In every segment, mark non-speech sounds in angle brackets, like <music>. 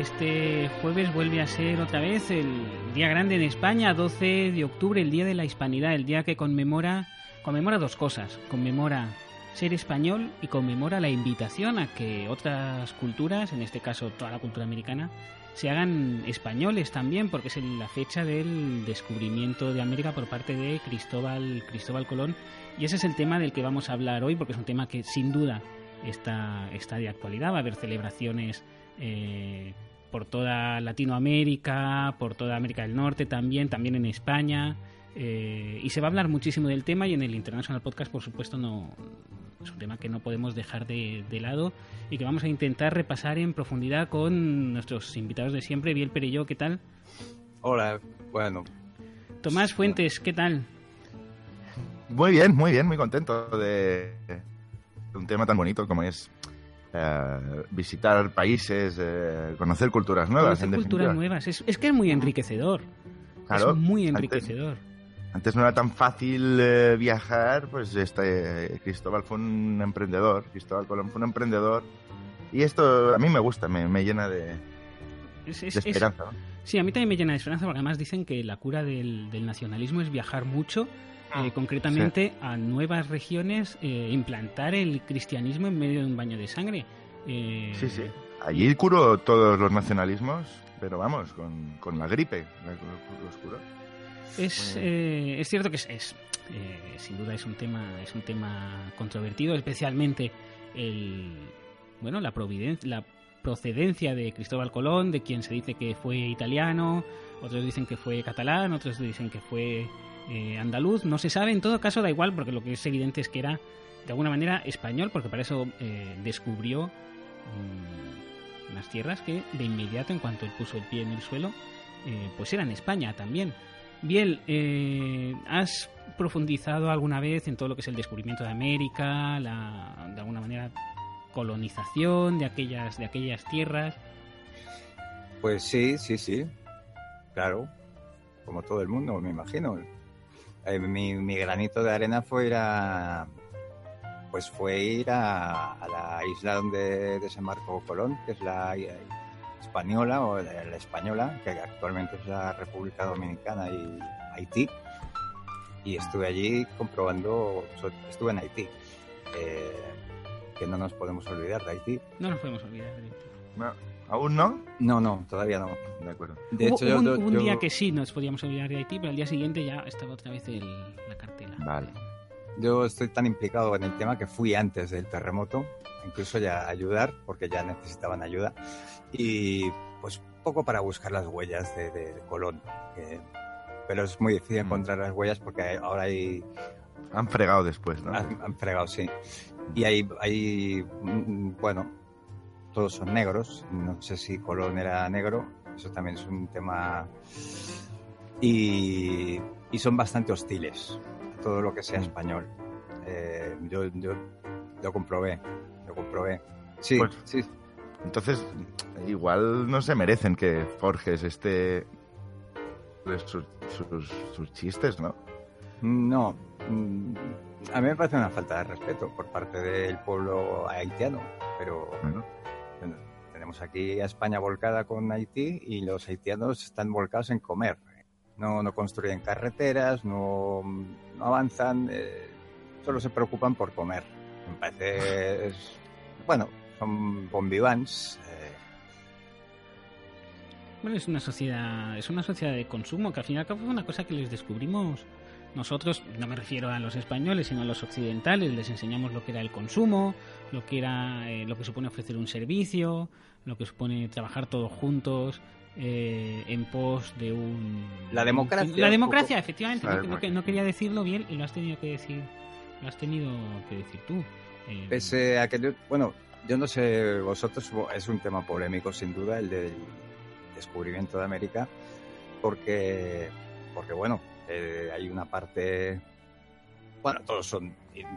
Este jueves vuelve a ser otra vez el día grande en España, 12 de octubre, el Día de la Hispanidad, el día que conmemora, conmemora dos cosas. Conmemora ser español y conmemora la invitación a que otras culturas, en este caso toda la cultura americana, se hagan españoles también, porque es la fecha del descubrimiento de América por parte de Cristóbal, Cristóbal Colón. Y ese es el tema del que vamos a hablar hoy, porque es un tema que sin duda está, está de actualidad. Va a haber celebraciones eh, por toda Latinoamérica, por toda América del Norte también, también en España. Eh, y se va a hablar muchísimo del tema y en el International Podcast, por supuesto, no es un tema que no podemos dejar de, lado y que vamos a intentar repasar en profundidad con nuestros invitados de siempre. Biel Perello, ¿qué tal? Hola, bueno. Tomás Fuentes, ¿qué tal? Muy bien, muy bien, muy contento de un tema tan bonito como es eh, visitar países, eh, conocer culturas nuevas. Conocer culturas nuevas. Es, que es muy enriquecedor. es muy enriquecedor. Antes, no era tan fácil eh, viajar, pues este Cristóbal fue un emprendedor, Cristóbal Colón fue un emprendedor. Y esto a mí me gusta, me, llena de, esperanza. Sí, a mí también me llena de esperanza, porque además dicen que la cura del, del nacionalismo es viajar mucho eh, concretamente a nuevas regiones, eh, implantar el cristianismo en medio de un baño de sangre. Eh, sí, sí. Allí curó todos los nacionalismos, pero vamos, con, con la gripe los curó. Es, es cierto que es, sin duda es un tema es un tema controvertido, especialmente el bueno la providencia la procedencia de Cristóbal Colón, de quien se dice que fue italiano, otros dicen que fue catalán, otros dicen que fue eh, andaluz, no se sabe, en todo caso da igual, porque lo que es evidente es que era de alguna manera español, porque para eso eh, descubrió mm, unas tierras que de inmediato, en cuanto él puso el pie en el suelo, eh, pues eran España también. Biel, ¿has profundizado alguna vez en todo lo que es el descubrimiento de América, la, de alguna manera colonización de aquellas, de aquellas tierras? Pues sí, sí, sí, claro, como todo el mundo, me imagino. Eh, mi, granito de arena fue ir a, pues fue ir a, la isla donde desembarcó Colón, que es la española o la, española, que actualmente es la República Dominicana y Haití. Y estuve allí comprobando, estuve en Haití, eh, que no nos podemos olvidar de Haití. No nos podemos olvidar de Haití. ¿Aún no? No, no, todavía no. De acuerdo. De hecho, hubo, un, día que sí nos podíamos olvidar de Haití, pero al día siguiente ya estaba otra vez el, la cartela. Vale. Yo estoy tan implicado en el tema que fui antes del terremoto, incluso ya a ayudar, porque ya necesitaban ayuda. Y pues poco para buscar las huellas de, Colón. pero es muy difícil mm. encontrar las huellas porque ahora hay... Han fregado después, ¿no? Han, han fregado, sí. Y hay, hay, mm, bueno, todos son negros. No sé si Colón era negro, eso también es un tema. Y, son bastante hostiles a todo lo que sea mm. español. Eh, yo, yo lo comprobé, lo comprobé. Sí, pues, sí. Entonces, igual no se merecen que forjes este. Sus, sus, chistes, ¿no? No. Mm, a mí me parece una falta de respeto por parte del pueblo haitiano, pero tenemos aquí a España volcada con Haití y los haitianos están volcados en comer. No, no construyen carreteras, no, avanzan, eh, solo se preocupan por comer. Me parece, bueno, son bombivans. Eh. Bueno, es una sociedad, es una sociedad de consumo que al final fue una cosa que les descubrimos nosotros, no me refiero a los españoles, sino a los occidentales, les enseñamos lo que era el consumo, lo que era eh, lo que supone ofrecer un servicio, lo que supone trabajar todos juntos eh, en pos de un la democracia. La democracia, efectivamente, no, quería decirlo bien y lo has tenido que decir, lo has tenido que decir tú. Eh, Pese a que bueno, yo no sé vosotros, es un tema polémico sin duda el del descubrimiento de América, porque porque bueno, eh, hay una parte, bueno, todos son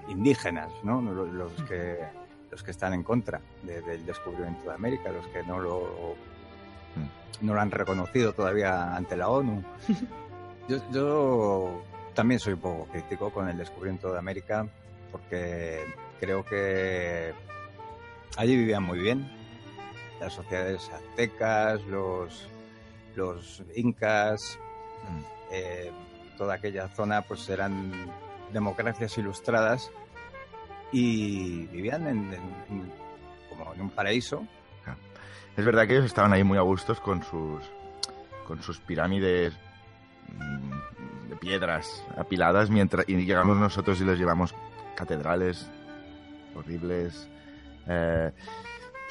indígenas, ¿no? Los que, los que están en contra del descubrimiento de América, los que no lo, no lo han reconocido todavía ante la ONU. <laughs> Yo, yo también soy un poco crítico con el descubrimiento de América porque creo que allí vivían muy bien las sociedades aztecas, los, los incas, mm. eh, toda aquella zona pues eran democracias ilustradas y vivían en, como en un paraíso. Es verdad que ellos estaban ahí muy a gustos con sus, con sus pirámides mm, de piedras apiladas mientras y llegamos nosotros y les llevamos catedrales horribles. Eh,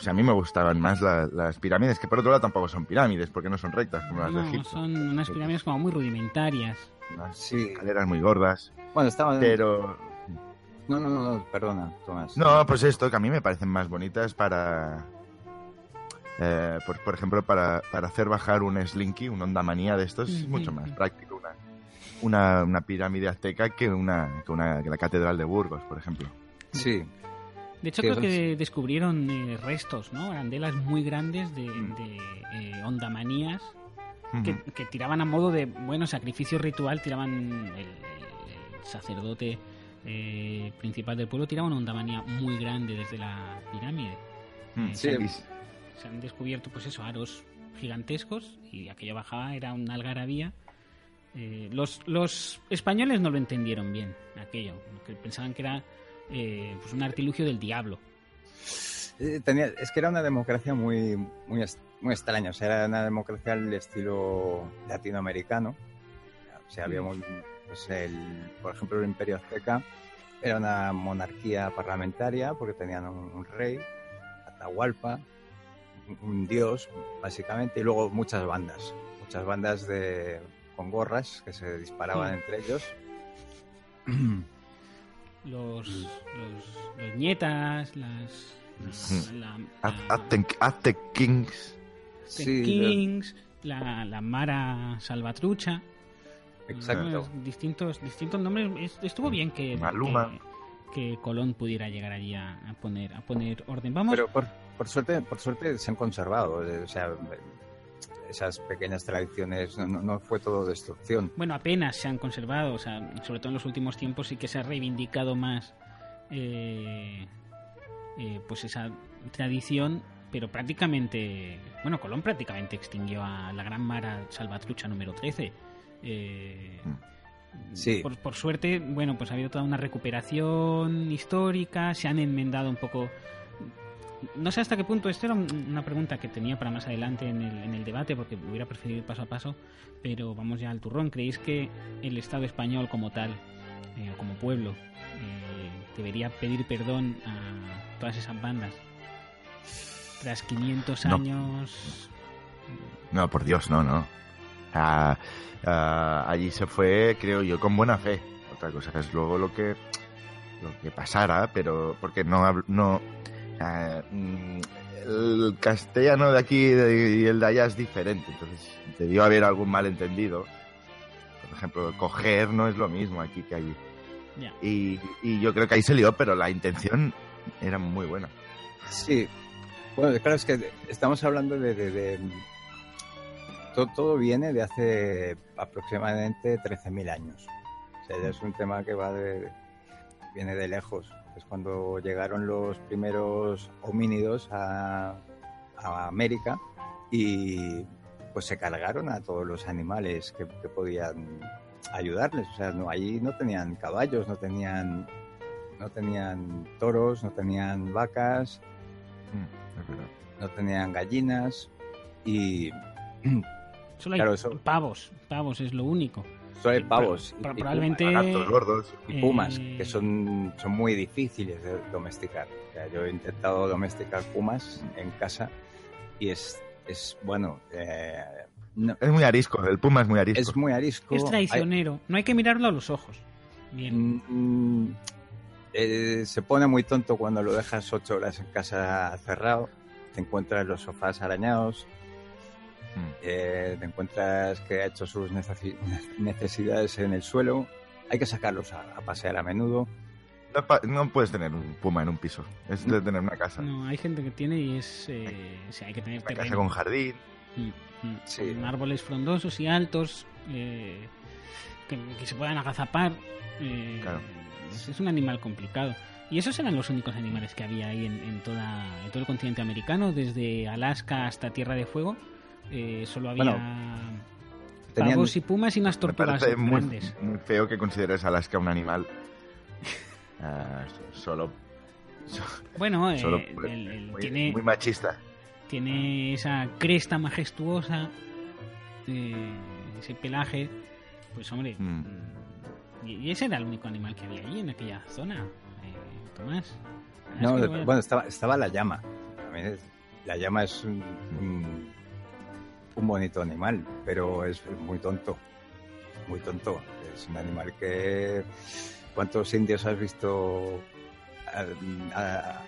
pues a mí me gustaban más las pirámides, que por otro lado tampoco son pirámides, porque no son rectas como las de Egipto. Son unas pirámides como muy rudimentarias sí. escaleras muy gordas. Bueno, estaban... Pero... No, no, no, perdona, Tomás. No, pues esto, que a mí me parecen más bonitas para... Eh, por, ejemplo, para, para, hacer bajar un Slinky, un Onda Manía de estos, es mucho más práctico una, una, una pirámide azteca que una, que una que la Catedral de Burgos, por ejemplo. Sí, de hecho, creo que descubrieron eh, restos, ¿no? Arandelas muy grandes de, mm. de eh, ondamanías que, tiraban a modo de, bueno, sacrificio ritual, tiraban el, sacerdote eh, principal del pueblo, tiraba una ondamanía muy grande desde la pirámide. Mm, eh, se, han, descubierto, pues eso, aros gigantescos y aquello bajaba, era una algarabía. Los, los españoles no lo entendieron bien, aquello, que pensaban que era pues un artilugio del diablo. Tenía, es que era una democracia muy, muy, muy. O sea, era una democracia al estilo latinoamericano. O sea, había pues el, por ejemplo, el Imperio Azteca era una monarquía parlamentaria porque tenían un, rey, Atahualpa, un, dios, básicamente, y luego muchas bandas. Muchas bandas de, con gorras que se disparaban entre ellos. <clears throat> Los, los, los nietas, las. Aztec Kings. Kings, la, la, Mara Salvatrucha. Exacto. distintos, distintos nombres. Estuvo bien que, que, Colón pudiera llegar allí a, poner, a poner orden. Vamos. Pero por, por, suerte, por suerte se han conservado. O sea, esas pequeñas tradiciones, no, no, fue todo destrucción. Bueno, apenas se han conservado, o sea, sobre todo en los últimos tiempos sí que se ha reivindicado más eh, eh, pues esa tradición pero prácticamente, bueno, Colón prácticamente extinguió a la gran Mara Salvatrucha número 13. Eh, sí. Por, suerte, bueno, pues ha habido toda una recuperación histórica, se han enmendado un poco... No sé hasta qué punto, esto era una pregunta que tenía para más adelante en el, en el debate, porque hubiera preferido ir paso a paso, pero vamos ya al turrón. ¿Creéis que el Estado español como tal, eh, como pueblo, eh, debería pedir perdón a todas esas bandas tras 500 años. No, por Dios, no, no. Ah, ah, allí se fue, creo yo, con buena fe. Otra cosa es luego lo que lo que pasara, pero porque no no mm, el castellano de aquí y el de allá es diferente, entonces debió haber algún malentendido. Por ejemplo, coger no es lo mismo aquí que allí. Y, y yo creo que ahí se lió, pero la intención era muy buena. Sí, bueno, claro, es que estamos hablando de... todo, viene de hace aproximadamente 13.000 años. O sea, ya es un tema que va de, viene de lejos. Es cuando llegaron los primeros homínidos a, América y pues se cargaron a todos los animales que, podían ayudarles. O sea, no, allí no tenían caballos, no tenían, no tenían toros, no tenían vacas. Mm no tenían gallinas y Solo hay pavos, pavos es lo único. Solo hay pavos. y, probablemente. gordos. Y pumas, eh, que son, son muy difíciles de domesticar. yo he intentado domesticar pumas en casa y es, es bueno. Eh, es muy arisco, el puma es muy arisco. Es muy arisco. Es traicionero, no hay que mirarlo a los ojos. Bien. Mm, eh, se pone muy tonto cuando lo dejas ocho horas en casa cerrado. Te encuentras los sofás arañados, Mm. Eh, te encuentras que ha hecho sus necesidades en el suelo, hay que sacarlos a, pasear a menudo. No, puedes tener un puma en un piso, es de tener una casa. No, hay gente que tiene y es. Eh, hay que tener una casa con jardín. Mm, mm, con árboles frondosos y altos eh, que, se puedan agazapar. es, un animal complicado. Y esos eran los únicos animales que había ahí en, toda, en todo el continente americano, desde Alaska hasta Tierra de Fuego. Eh, solo había bueno, y pumas y unas tortugas grandes. Muy, feo que consideres Alaska un animal. <laughs> Ah, solo, Bueno, eh, muy, tiene, muy machista. Tiene esa cresta majestuosa, eh, ese pelaje. Pues hombre, mm. Mm, y, ese era el único animal que había allí en aquella zona, Tomás. No, bueno, estaba, estaba la llama. La llama es un un bonito animal, pero es muy tonto, muy tonto. Es un animal que... ¿Cuántos indios has visto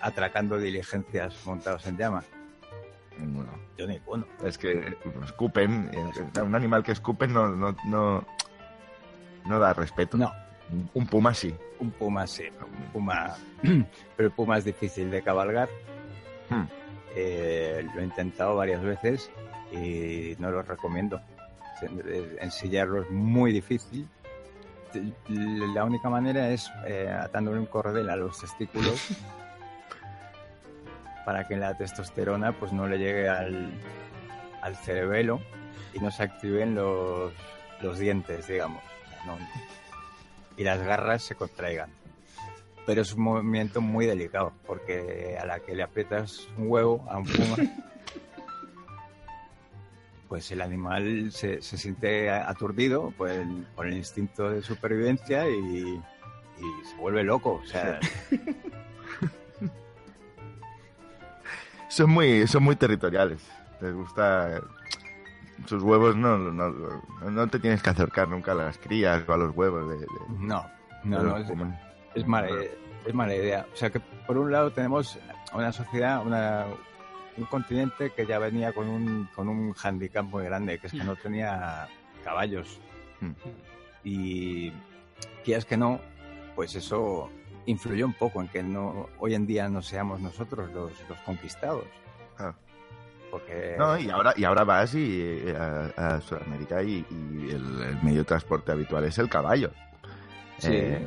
atracando diligencias montados en llama? Bueno, yo ni bueno. Es que escupen, un animal que escupe no, no, no, no da respeto. No. Un puma sí. Un puma sí. Un puma, <clears throat> pero el puma es difícil de cabalgar. Hmm. Eh, lo he intentado varias veces y no lo recomiendo. Ensillarlo es muy difícil. La única manera es eh, atándole un cordel a los testículos <laughs> para que la testosterona pues no le llegue al, al cerebelo y no se activen los, los dientes, digamos. y las garras se contraigan. Pero es un movimiento muy delicado porque a la que le aprietas un huevo a un puma <laughs> pues el animal se, se siente aturdido por el, por el, instinto de supervivencia y, se vuelve loco. O sea. <laughs> son muy, son muy territoriales. Les gusta. Sus huevos no, no, no, te tienes que acercar nunca a las crías o a los huevos. De, no, no, no es, es, mala, es mala idea. O sea que por un lado tenemos una sociedad, una, un continente que ya venía con un, con un handicap muy grande, que es que no tenía caballos. Hmm. Y quieras que no, pues eso influyó un poco en que no hoy en día no seamos nosotros los, los conquistados. Ah. Porque... No, y ahora, y ahora vas y, eh, a, Sudamérica y, el, medio de transporte habitual es el caballo. Sí. Eh,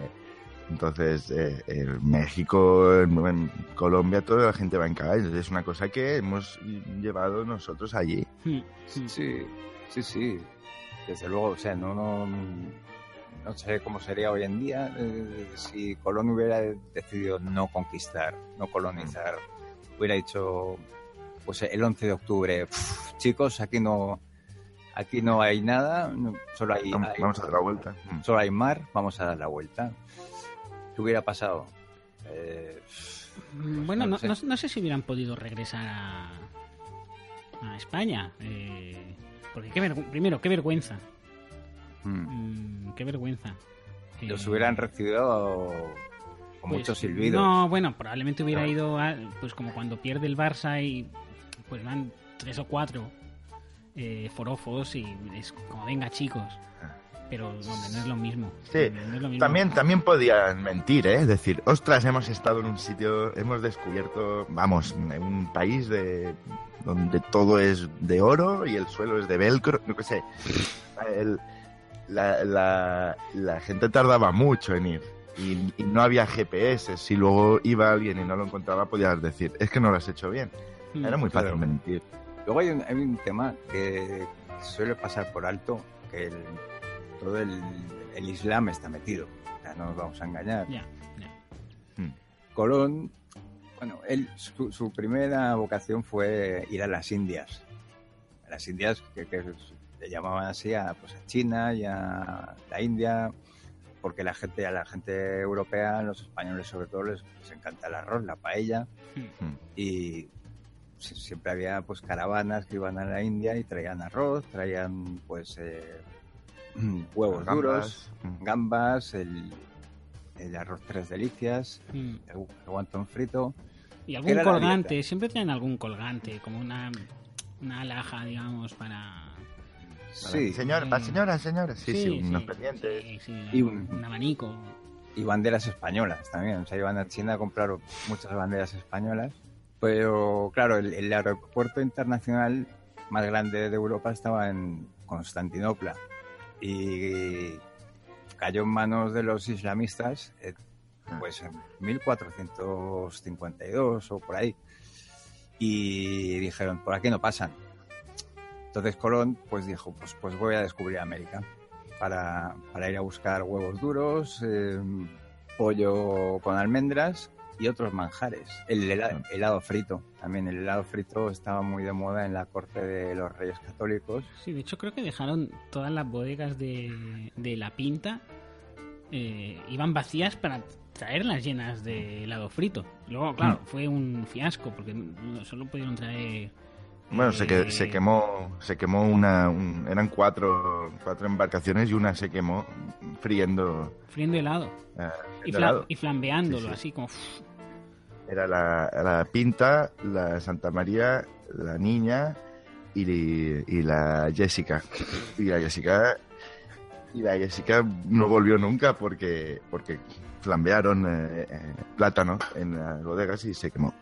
entonces, eh, en México, en, Colombia, toda la gente va en caballos. Es una cosa que hemos llevado nosotros allí. Hmm. Sí, sí, sí. Desde luego, o sea, no, no, no sé cómo sería hoy en día eh, si Colón hubiera decidido no conquistar, no colonizar. Hubiera dicho, pues el 11 de octubre, chicos, aquí no, aquí no hay nada, solo hay, vamos a dar la vuelta. Solo hay mar, vamos a dar la vuelta hubiera pasado? Eh, bueno, no, sé. si hubieran podido regresar a, a España. Eh, porque qué primero, qué vergüenza. Hmm. Mm, qué vergüenza. Los hubieran recibido con pues, muchos silbidos. No, bueno, probablemente hubiera ido, pues como cuando pierde el Barça y pues van tres o cuatro eh, forofos y es como venga chicos pero no es lo mismo. Sí, También, también podían mentir, ¿eh? Decir, ostras, hemos estado en un sitio, hemos descubierto, vamos, en un país de donde todo es de oro y el suelo es de velcro, no qué sé. la, la, gente tardaba mucho en ir y, no había GPS. Si luego iba alguien y no lo encontraba, podías decir, es que no lo has hecho bien. Mm. Era muy fácil mentir. Luego hay un, hay un tema que suele pasar por alto, que el todo el, Islam está metido. no nos vamos a engañar. Hmm. Colón, bueno, él, su, primera vocación fue ir a las Indias. A las Indias, que, le llamaban así a, pues, a China y a la India, porque la gente, a la gente europea, los españoles sobre todo, les, encanta el arroz, la paella, Mm. y siempre había pues caravanas que iban a la India y traían arroz, traían pues eh, huevos Gambas. duros, Mm. gambas, el, el arroz tres delicias, Mm. el, guantón frito. Y algún colgante, siempre tienen algún colgante, como una, una alhaja, digamos, para... Sí, Señor, Sí. para señoras, señores. Sí, sí, unos pendientes. sí, sí, Y un, un- un abanico. y banderas españolas también. O sea, iban a China a comprar muchas banderas españolas. Pero claro, el, el aeropuerto internacional más grande de Europa estaba en Constantinopla y cayó en manos de los islamistas eh, pues en 1452 o por ahí. Y dijeron, por aquí no pasan. Entonces Colón pues dijo, pues, pues voy a descubrir América para, para ir a buscar huevos duros, eh, pollo con almendras y otros manjares. El helado, helado frito, también el helado frito estaba muy de moda en la corte de los reyes católicos. Sí, de hecho creo que dejaron todas las bodegas de, de la pinta, eh, iban vacías para traerlas llenas de helado frito. Luego, claro, fue un fiasco porque solo pudieron traer... Bueno, se, que, eh, se quemó, se quemó una, un- eran cuatro, cuatro embarcaciones y una se quemó friendo Friendo helado eh, y, el fla- helado. y flambeándolo, Sí, sí. así como... Era la, la Pinta, la Santa María, la Niña y, la Jessica. Y la Jessica y la Jessica no volvió nunca porque porque flambearon eh, eh, plátano en las bodegas y se quemó.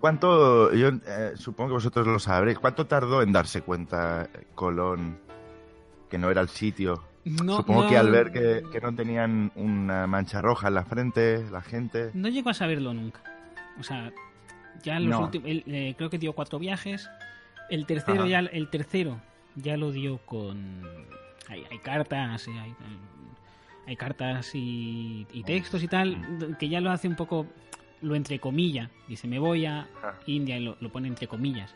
¿Cuánto, yo eh, supongo que vosotros lo sabréis, cuánto tardó en darse cuenta Colón que no era el sitio? No, supongo no- que al ver que, que no tenían una mancha roja en la frente, la gente... No llegó a saberlo nunca. O sea, ya los No. últimos, él, eh, creo que dio cuatro viajes. El tercero Ajá. ya, el tercero ya lo dio con, hay, hay cartas, eh, hay, hay cartas y, y textos y tal, que ya lo hace un poco, lo entrecomilla. Dice, me voy a. India y lo, lo pone entre comillas.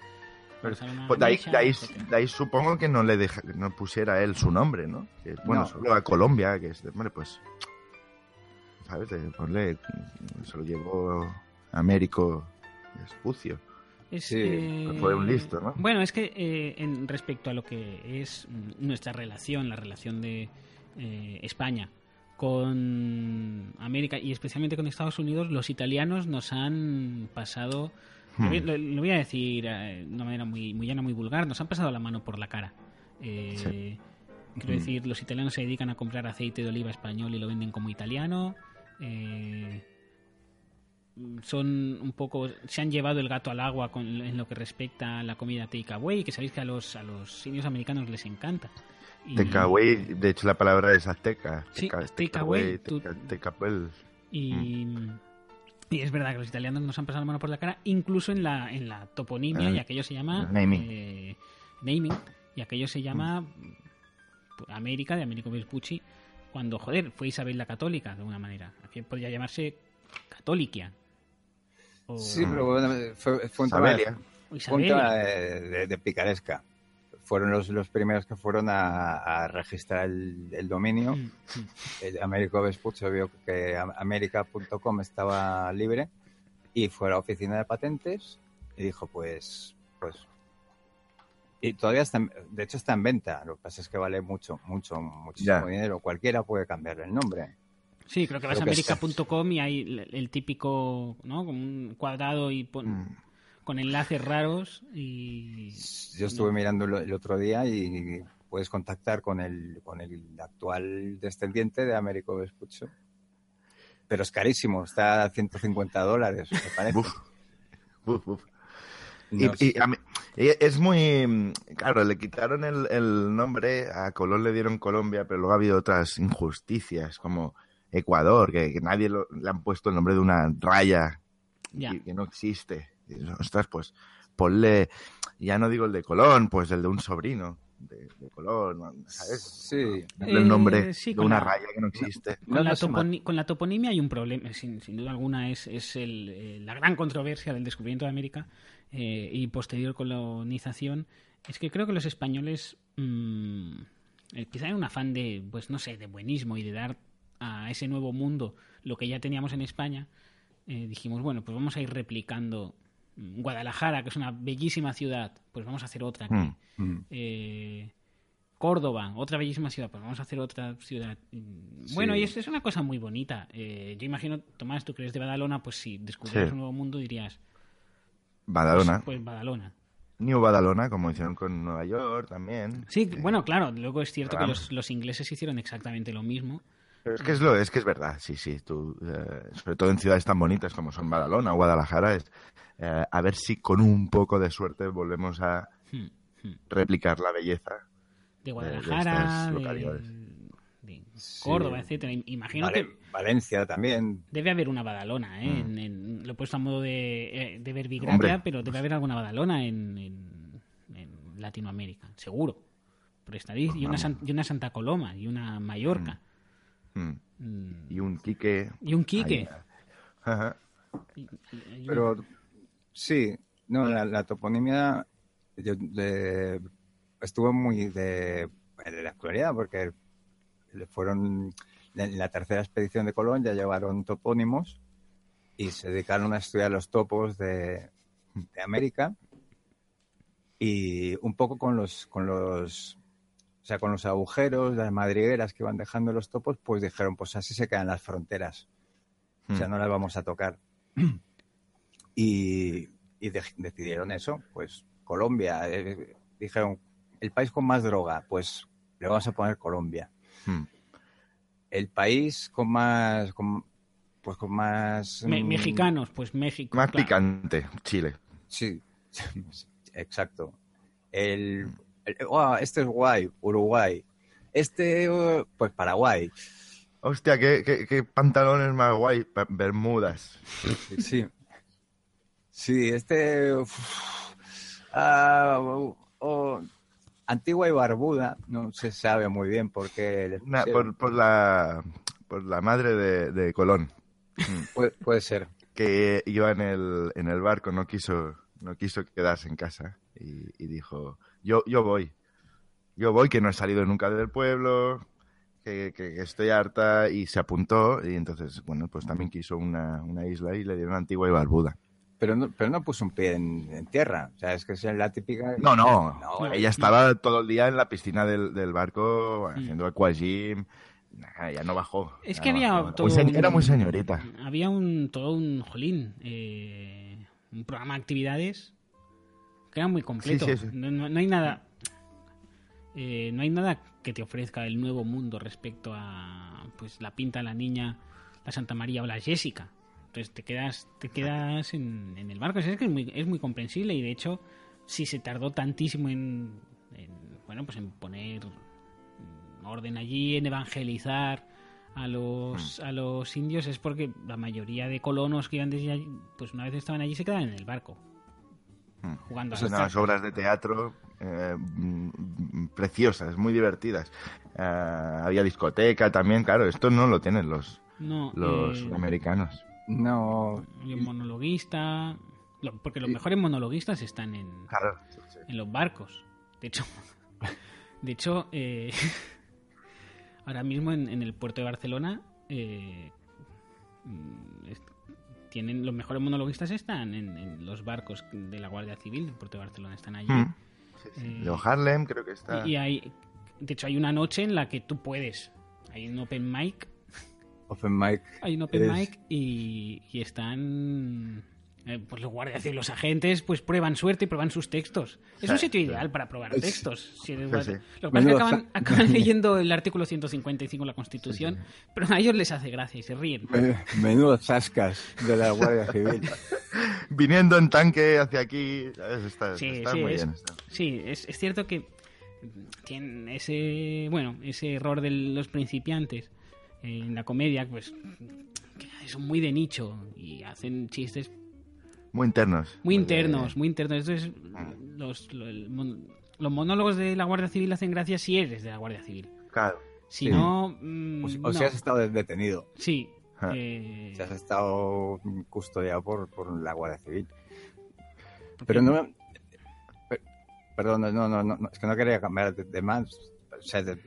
Pero, una Pues de ahí, de ahí- de ahí supongo que no le deja, que no pusiera él su nombre, ¿no? Que, bueno, No. solo a Colombia, que es, de- hombre, pues, ¿sabes? De ponle, se lo llevó Américo Espucio. Es, Sí, eh, fue un listo, ¿no? Bueno, es que eh, en respecto a lo que es nuestra relación, la relación de eh, España con América y especialmente con Estados Unidos, los italianos nos han pasado, Hmm. lo- lo voy a decir eh, de una manera muy, muy llana, muy vulgar, nos han pasado la mano por la cara. Eh, Sí. Quiero decir, los italianos se dedican a comprar aceite de oliva español y lo venden como italiano. Eh, son un poco se han llevado el gato al agua con, en lo que respecta a la comida takeaway que sabéis que a los a los indios americanos les encanta Y- Takeaway, de hecho la palabra es azteca. Sí, takeaway, tú- teca- takeaway. y, y es verdad que los italianos nos han pasado la mano por la cara incluso en la en la toponimia Ah, y aquello se llama naming. eh, naming y aquello se llama pues, América de Américo Vespucci cuando joder fue Isabel la católica de alguna manera. Aquí podría llamarse catoliquia o, Sí, pero bueno, fue, fue un tema, tema de, de- de picaresca. Fueron los, los primeros que fueron a, a registrar el, el dominio. Mm, mm. El Américo Vespucci vio que am- america.com estaba libre y fue a la oficina de patentes y dijo, pues, pues... Y todavía está, en- de hecho está en venta. Lo que pasa es que vale mucho, mucho, muchísimo Ya. dinero. Cualquiera puede cambiarle el nombre. Sí, creo que vas a Creo america.com y hay el, el típico, ¿no? Como un cuadrado y pon- Mm. Con enlaces raros y... Yo estuve mirando el, otro día y puedes contactar con el, con el actual descendiente de Américo Vespucci. Pero es carísimo, está a 150 dólares, me parece. Uf. Uf, uf. No Y, a mí- y es muy. Claro, le quitaron el, el nombre, a Colón le dieron Colombia, pero luego ha habido otras injusticias, como Ecuador, que, que nadie lo- le han puesto el nombre de una raya Ya. que, que no existe. Ostras, pues ponle, ya no digo el de Colón, pues el de un sobrino. de, Colón, ¿sabes? Sí. El nombre de una raya que no existe. Con, la, toponimia hay un problema, sin, duda alguna, es, es el, la gran controversia del descubrimiento de América y posterior colonización. Es que creo que los españoles, mmm, quizá en un afán de, pues no sé, de buenismo y de dar a ese nuevo mundo lo que ya teníamos en España, eh, dijimos, bueno, pues vamos a ir replicando Guadalajara, que es una bellísima ciudad, pues vamos a hacer otra aquí. Mm, mm. Eh, Córdoba, otra bellísima ciudad, pues vamos a hacer otra ciudad. Bueno, y eso es una cosa muy bonita. Eh, yo imagino, Tomás, tú que eres de Badalona, pues si descubrieras un nuevo mundo dirías... Badalona. Pues, pues Badalona. New Badalona, como hicieron con Nueva York también. Sí, bueno, claro, luego es cierto que los, los, ingleses hicieron exactamente lo mismo. Pero es que es, lo, es que es verdad, sí, sí. Tú, eh, sobre todo en ciudades tan bonitas como son Badalona o Guadalajara, es eh, a ver si con un poco de suerte volvemos a hmm, hmm. replicar la belleza de Guadalajara, de, Córdoba, etcétera. Imagino que Valencia también. Debe haber una Badalona, ¿eh? Hmm. En, lo he puesto a modo de, eh, de verbigracia, pero debe haber alguna Badalona en, en, Latinoamérica, seguro. Por estadística. y, una, y una Santa Coloma y una Mallorca. Mm. Mm. Y un Quique. Y un Quique. Pero sí, no, la, toponimia estuvo muy de, la actualidad porque fueron en la tercera expedición de Colón ya llevaron topónimos y se dedicaron a estudiar los topos de, de América y un poco con los con los sea, con los agujeros, las madrigueras que van dejando los topos, pues dijeron, pues así se quedan las fronteras. O sea, hmm. no las vamos a tocar. Y, decidieron eso, pues Colombia. Eh, dijeron, el país con más droga, pues le vamos a poner Colombia. Hmm. El país con más, pues con más... Mm, mexicanos, pues México. Más picante, Chile. Sí, <laughs> exacto. El hmm oh, este es guay, Uruguay. Este, uh, pues Paraguay. Hostia, qué, pantalones más guay, Bermudas. Sí. Sí, este. Ah, oh, antigua y barbuda, no se sabe muy bien por qué. por, la, por la madre de, Colón. puede, ser. Que iba en el, en el barco, no quiso, no quiso quedarse en casa y dijo: yo, yo voy. Yo voy, que no he salido nunca del pueblo, que, estoy harta y se apuntó y entonces, bueno, pues también quiso una, isla y le dieron Antigua y Barbuda. Pero no, pero no puso un pie en, tierra, o sea, es que es la típica... No, no, ella estaba todo el día en la piscina del, barco haciendo aquagym, ya no bajó. Es que había todo Era muy señorita. Había un, todo un, jolín, eh, un programa de actividades que era muy completo. No, hay nada. Eh, no hay nada que te ofrezca el nuevo mundo respecto a pues la pinta la niña, la Santa María o la Jessica. Entonces te quedas, te quedas en, el barco. Es que es muy, es muy comprensible y de hecho, si se tardó tantísimo en, bueno, pues en poner orden allí, en evangelizar a los, mm. a los indios, es porque la mayoría de colonos que iban desde allí, pues una vez estaban allí se quedaban en el barco. Hmm. jugando Son unas obras de teatro eh, preciosas, muy divertidas. Eh, había discoteca también, claro, esto no lo tienen los, los eh, americanos. No. Y un monologuista. porque los mejores monologuistas están en, en los barcos. De hecho, <laughs> de hecho <laughs> ahora mismo en, en, el puerto de Barcelona tienen los mejores monologuistas están en, los barcos de la Guardia Civil del puerto de Barcelona, están allí. Mm. Eh, Harlem creo que está. Y, hay, de hecho hay una noche en la que tú puedes, hay un open mic. Open mic. Hay un open mic y, y están eh, pues los guardias y los agentes pues prueban suerte y prueban sus textos. Es un sitio ideal para probar textos. Lo que pasa es que <laughs> acaban, leyendo el artículo 155 de la Constitución, pero a ellos les hace gracia y se ríen. Menudo chascas de la Guardia Civil. <laughs> Viniendo en tanque hacia aquí, está, sí, muy es, bien. Sí, es, cierto que tienen ese, bueno, ese error de los principiantes en la comedia, pues son muy de nicho y hacen chistes muy internos. Muy internos, muy internos. Entonces, los, los monólogos de la Guardia Civil hacen gracia si eres de la Guardia Civil. Claro. Si Sí. no. mm, O, si- o no. si has estado detenido. Sí. Eh, Si has estado custodiado por, por la Guardia Civil. Pero no me- per- Perdón, no, no, no, no, es que no quería cambiar de tema. O sea, de-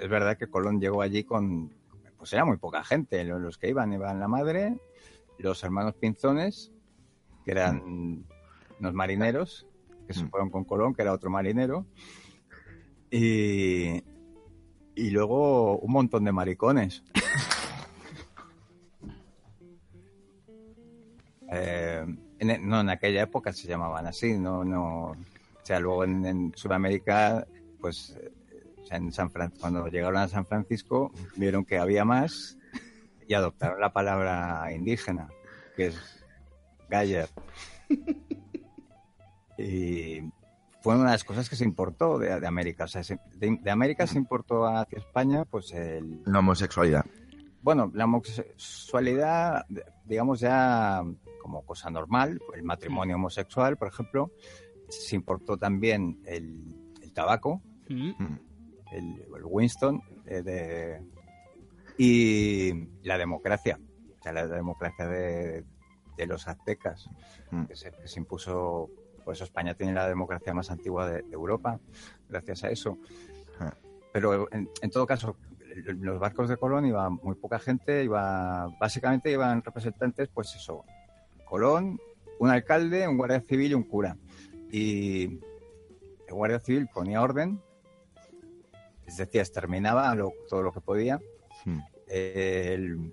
es verdad que Colón llegó allí con. Pues era muy poca gente. Los que iban, iban la madre, los hermanos Pinzones, que eran unos marineros, que se Mm. fueron con Colón, que era otro marinero. Y. Y luego un montón de maricones. <laughs> Eh, en, e- no, en aquella época se llamaban así, no, no. O sea, luego en, en Sudamérica, pues, eh, o sea, en San Fran- cuando llegaron a San Francisco, vieron que había más y adoptaron la palabra indígena, que es Galler. <laughs> Y fue una de las cosas que se importó de, de América. O sea, se- de, de América se importó hacia España, pues el, La homosexualidad. bueno, la homosexualidad, digamos ya como cosa normal, el matrimonio homosexual, por ejemplo, se importó también el, el tabaco, Mm, el, el Winston, eh, de- y la democracia, o sea, la democracia de, de los aztecas, Mm. que se, que se impuso, por eso España tiene la democracia más antigua de, de Europa, gracias a eso. Ah. Pero en, en todo caso, los barcos de Colón iba muy poca gente, iba básicamente iban representantes, pues eso, Colón, un alcalde, un guardia civil y un cura. Y el guardia civil ponía orden, es decir, exterminaba lo- todo lo que podía. Mm. El,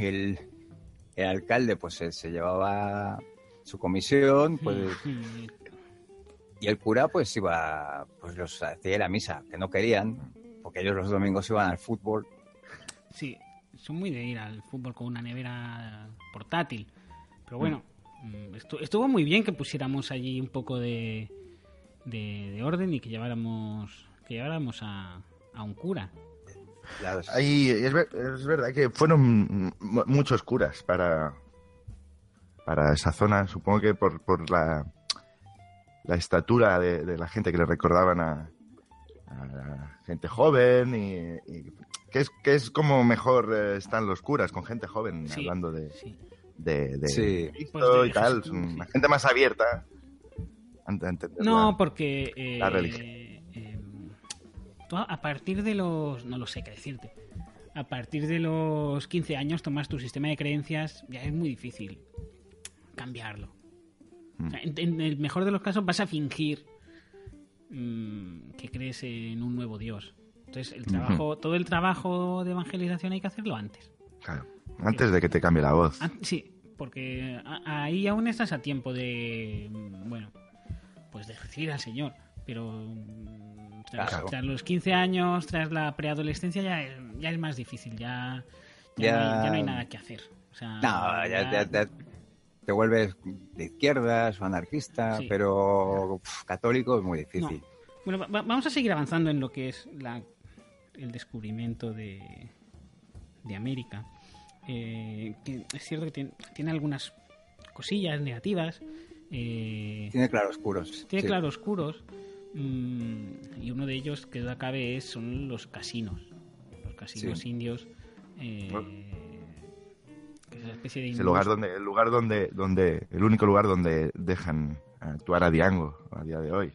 el, el alcalde pues se, se llevaba su comisión, pues y el cura pues iba, pues los hacía la misa, que no querían, porque ellos los domingos iban al fútbol. Sí, son muy de ir al fútbol con una nevera portátil. Pero bueno, mm, estu- estuvo muy bien que pusiéramos allí un poco de, de, de orden y que lleváramos que lleváramos a, a un cura. Ahí es, ver- es verdad que fueron mu- muchos curas para, para esa zona. Supongo que por, por la, la estatura de, de la gente que le recordaban a, a la gente joven y, y que, es, que es como mejor eh, están los curas con gente joven Sí, hablando de, Sí. de, de Sí. Cristo Pues de y tal. Jesús, Son sí. la gente más abierta No, la- porque eh, la religión. Tú a partir de los no lo sé qué decirte. A partir de los 15 años tomas tu sistema de creencias, ya es muy difícil cambiarlo. O sea, en, en el mejor de los casos vas a fingir mm, que crees en un nuevo Dios. Entonces, el trabajo, todo el trabajo de evangelización hay que hacerlo antes. Claro, antes de que te cambie la voz. Ah, sí, porque ahí aún estás a tiempo de, mm, bueno, pues de recibir al Señor, pero mm, tras, Claro. tras los 15 años, tras la preadolescencia, ya, es- ya es más difícil, ya, ya, Ya- No, hay, ya no hay nada que hacer. O sea, No, ya, ya- te vuelves de izquierdas o anarquista, Sí. pero católico es muy No. difícil. Bueno, va- va- vamos a seguir avanzando en lo que es la, el descubrimiento de, de América. Eh, que es cierto que tiene, tiene algunas cosillas negativas. eh, Tiene claroscuros. Tiene sí. claroscuros y uno de ellos que duda cabe es, son los casinos. Los casinos Sí. indios. eh, que es una especie de Es el lugar donde, el lugar donde, donde, el único lugar donde dejan actuar a Diango a día de hoy.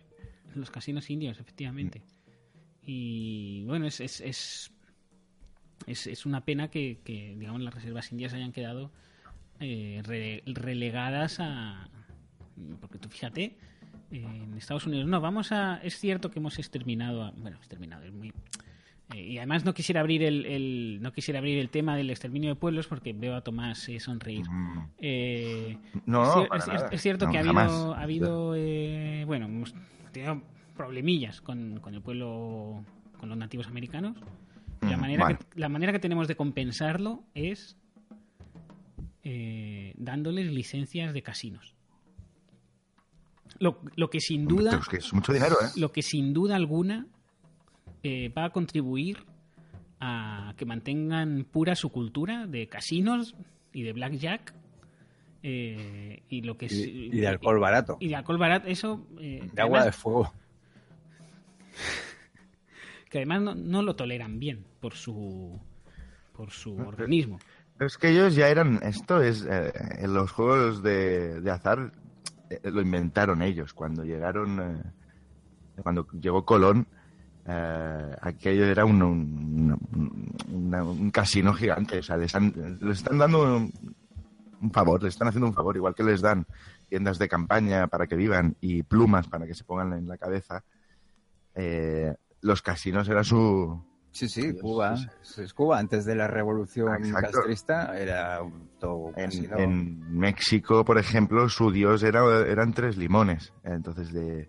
Los casinos indios, efectivamente. Y bueno, es, es, es, es, es una pena que, que, digamos, las reservas indias hayan quedado eh, re- relegadas a... Porque tú fíjate, en Estados Unidos, no, vamos a... Es cierto que hemos exterminado, a- bueno, exterminado, es muy... eh, y además no quisiera abrir el, el- no quisiera abrir el tema del exterminio de pueblos porque veo a Tomás eh, sonreír. Mm. Eh, No, es, para es- nada. es cierto No, que ha habido, ha habido eh, bueno, hemos tenido problemillas con, con el pueblo, con los nativos americanos. La, Mm, manera que, la manera que tenemos de compensarlo es dándoles licencias de casinos. Lo, lo que sin duda, es que es mucho dinero, ¿eh? lo que sin duda alguna eh, va a contribuir a que mantengan pura su cultura de casinos y de blackjack eh, y lo que es Y, y de alcohol barato. y de alcohol barato eso eh, De agua de fuego. <laughs> que además no, lo toleran bien por su, por su organismo. Es que ellos ya eran, esto es, eh, en los juegos de, azar eh, lo inventaron ellos. Cuando llegaron, eh, cuando llegó Colón, aquello era un, casino gigante. O sea, les, están dando un, favor, les están haciendo un favor, igual que les dan tiendas de campaña para que vivan y plumas para que se pongan en la cabeza. los casinos era su, Sí, sí, Cuba. Es Cuba, antes de la revolución castrista, era todo en, en, México, por ejemplo, su dios era, eran tres limones. Entonces, de,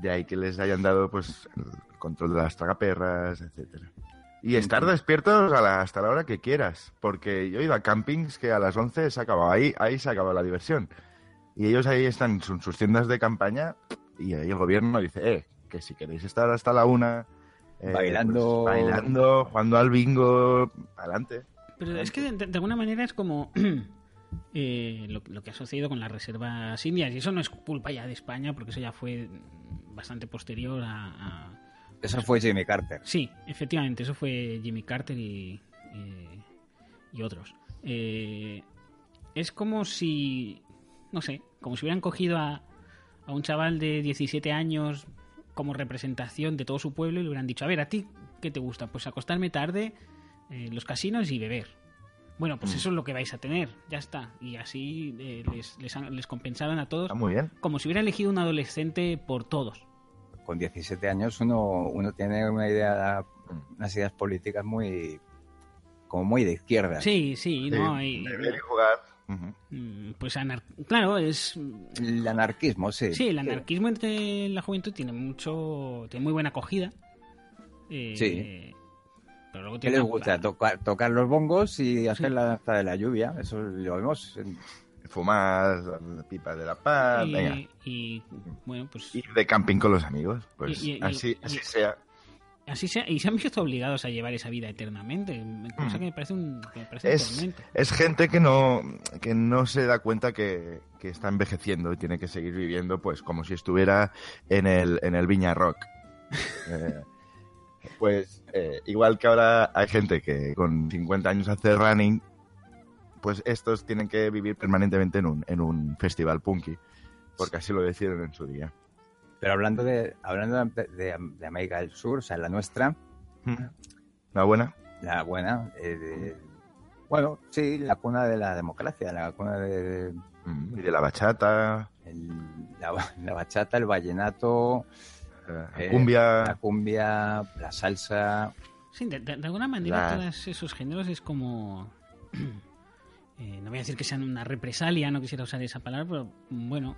de ahí que les hayan dado pues el control de las tragaperras, etcétera. Y estar despiertos hasta la hora que quieras, porque yo he ido a campings que a las 11 se acababa, ahí, ahí se acaba la diversión. Y ellos ahí están en sus tiendas de campaña y ahí el gobierno dice, eh, que si queréis estar hasta la una eh, bailando. Pues, bailando, jugando al bingo, adelante. Pero es que de, alguna manera es como <clears throat> eh, lo, que ha sucedido con las reservas indias. Y eso no es culpa ya de España, porque eso ya fue bastante posterior a. eso fue Jimmy Carter. Sí, efectivamente, eso fue Jimmy Carter y, y, otros. Eh, es como si. No sé, como si hubieran cogido a, a un chaval de 17 años como representación de todo su pueblo y le hubieran dicho, a ver, ¿a ti qué te gusta? Pues acostarme tarde, en los casinos y beber. Bueno, pues mm. eso es lo que vais a tener, ya está. Y así eh, les, les, compensaban a todos. muy bien. Como si hubiera elegido un adolescente por todos. Con 17 años uno, uno tiene una idea, unas ideas políticas muy, como muy de izquierda. Sí, sí, no hay... jugar Mm, pues claro, es... El anarquismo, sí. Sí, el anarquismo entre la juventud tiene mucho... tiene muy buena acogida. Eh, sí. Pero luego ¿Qué les gusta? Tocar, los bongos y hacer la danza de la lluvia. Eso lo vemos Fumar, pipa de la paz, y, bueno, pues... Ir de camping con los amigos, pues así, así sea así y se han visto obligados a llevar esa vida eternamente, cosa mm. que me parece un, es, gente que no, que no se da cuenta que, está envejeciendo y tiene que seguir viviendo pues como si estuviera en el, en el Viña Rock. <laughs> Eh, pues eh, igual que ahora hay gente que con 50 años hace running, pues estos tienen que vivir permanentemente en un, en un festival punky, porque así lo decidieron en su día. Pero hablando de hablando de, América del Sur, o sea, la nuestra. ¿La buena? La buena. Eh, bueno, sí, la cuna de la democracia, la cuna de... y de la bachata. la, bachata, el vallenato... La, eh, cumbia. La cumbia, la salsa... Sí, de, alguna manera todos esos géneros es como... <clears throat> Eh, no voy a decir que sean una represalia, no quisiera usar esa palabra, pero bueno,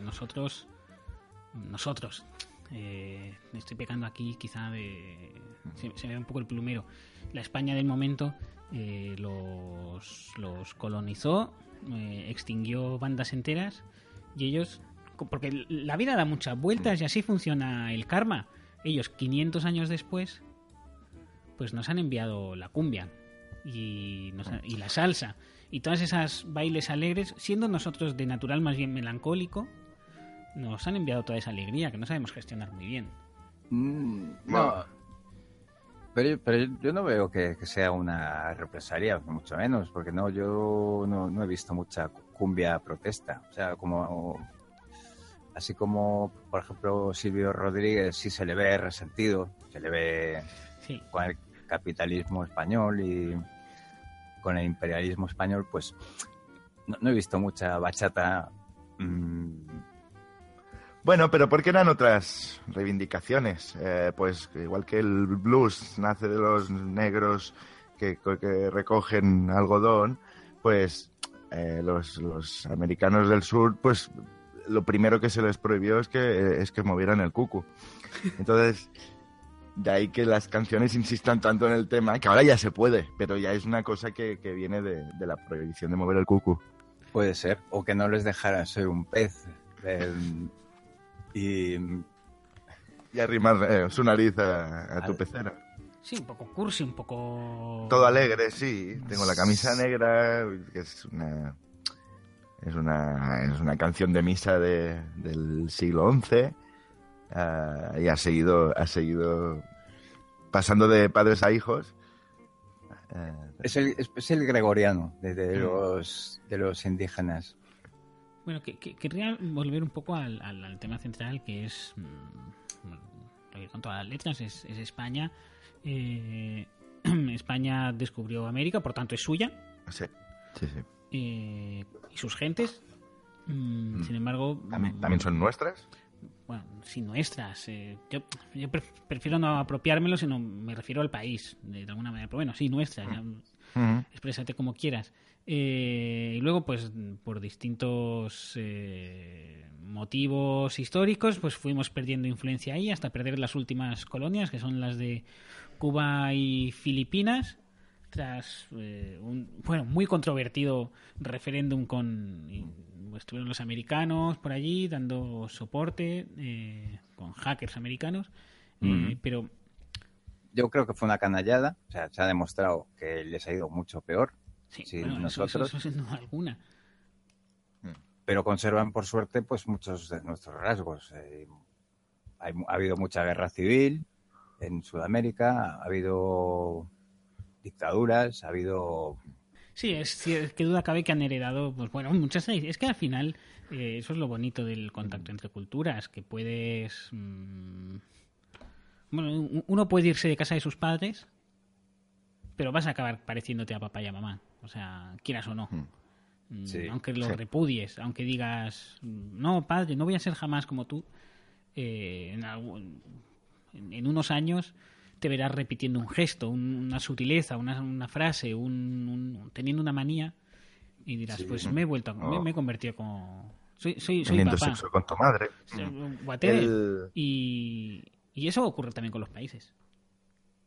nosotros nosotros. Eh, estoy pecando aquí, quizá de, se, ve un poco el plumero. La España del momento eh, los, los, colonizó, eh, extinguió bandas enteras y ellos, porque la vida da muchas vueltas y así funciona el karma. Ellos, 500 años después, pues nos han enviado la cumbia y, y la salsa y todas esas bailes alegres, siendo nosotros de natural más bien melancólico, nos han enviado toda esa alegría que no sabemos gestionar muy bien. Mm, no. Pero, pero, yo no veo que, sea una represalia, mucho menos, porque no, yo no, he visto mucha cumbia protesta. O sea, como así como, por ejemplo, Silvio Rodríguez sí se le ve resentido, se le ve con el capitalismo español y con el imperialismo español, pues no, he visto mucha bachata. Mm, bueno, pero ¿por qué eran otras reivindicaciones? Eh, pues igual que el blues nace de los negros que, recogen algodón, pues eh, los, americanos del sur, pues lo primero que se les prohibió es que, es que movieran el cucu. Entonces, de ahí que las canciones insistan tanto en el tema, que ahora ya se puede, pero ya es una cosa que, viene de, la prohibición de mover el cucu. Puede ser, o que no les dejara ser un pez y, y arrimar eh, su nariz a, tu pecera. Sí, un poco cursi, un poco... Todo alegre, sí. Tengo la camisa negra, que es una... Es una, es una canción de misa de, del siglo XI. Ah, y ha seguido, ha seguido pasando de padres a hijos. Eh, es, el, es, el, gregoriano de, Mm. los, de los indígenas. Bueno, que, que, querría volver un poco al, al, al tema central, que es, mm, con todas las letras, es, es España. Eh, <clears throat> España descubrió América, por tanto es suya. Sí, sí, sí. Eh, y sus gentes. Mm, sin embargo... ¿También, ¿También, son nuestras? Bueno, sí, nuestras. Eh, yo, yo prefiero no apropiármelo, sino me refiero al país, de alguna manera. Pero bueno, sí, nuestras. Uh -huh. Exprésate como quieras. Eh, y luego, pues, por distintos eh, motivos históricos, pues fuimos perdiendo influencia ahí hasta perder las últimas colonias, que son las de Cuba y Filipinas, tras eh, un, bueno, muy controvertido referéndum con... Y, estuvieron los americanos por allí dando soporte eh, con hackers americanos, mm -hmm. pero... Yo creo que fue una canallada, o sea, se ha demostrado que les ha ido mucho peor. Sí, sí bueno, nosotros. Eso, eso, sin duda <laughs> alguna. Pero conservan, por suerte, pues muchos de nuestros rasgos. Eh, hay, ha habido mucha guerra civil en Sudamérica, ha habido dictaduras, ha habido Sí, es que duda cabe que han heredado, pues bueno, muchas es que al final eh, eso es lo bonito del contacto entre culturas, que puedes mmm, bueno, uno puede irse de casa de sus padres, pero vas a acabar pareciéndote a papá y a mamá, o sea, quieras o no. Sí, aunque lo sí. repudies, aunque digas, no, padre, no voy a ser jamás como tú, eh, en, algún, en, en unos años te verás repitiendo un gesto, un, una sutileza, una, una frase, un, un, teniendo una manía y dirás, sí, pues me he vuelto, oh. me, me, he convertido como... Soy, soy, soy papá. sexo con tu madre. Whatever. El... Y, y, eso ocurre también con los países.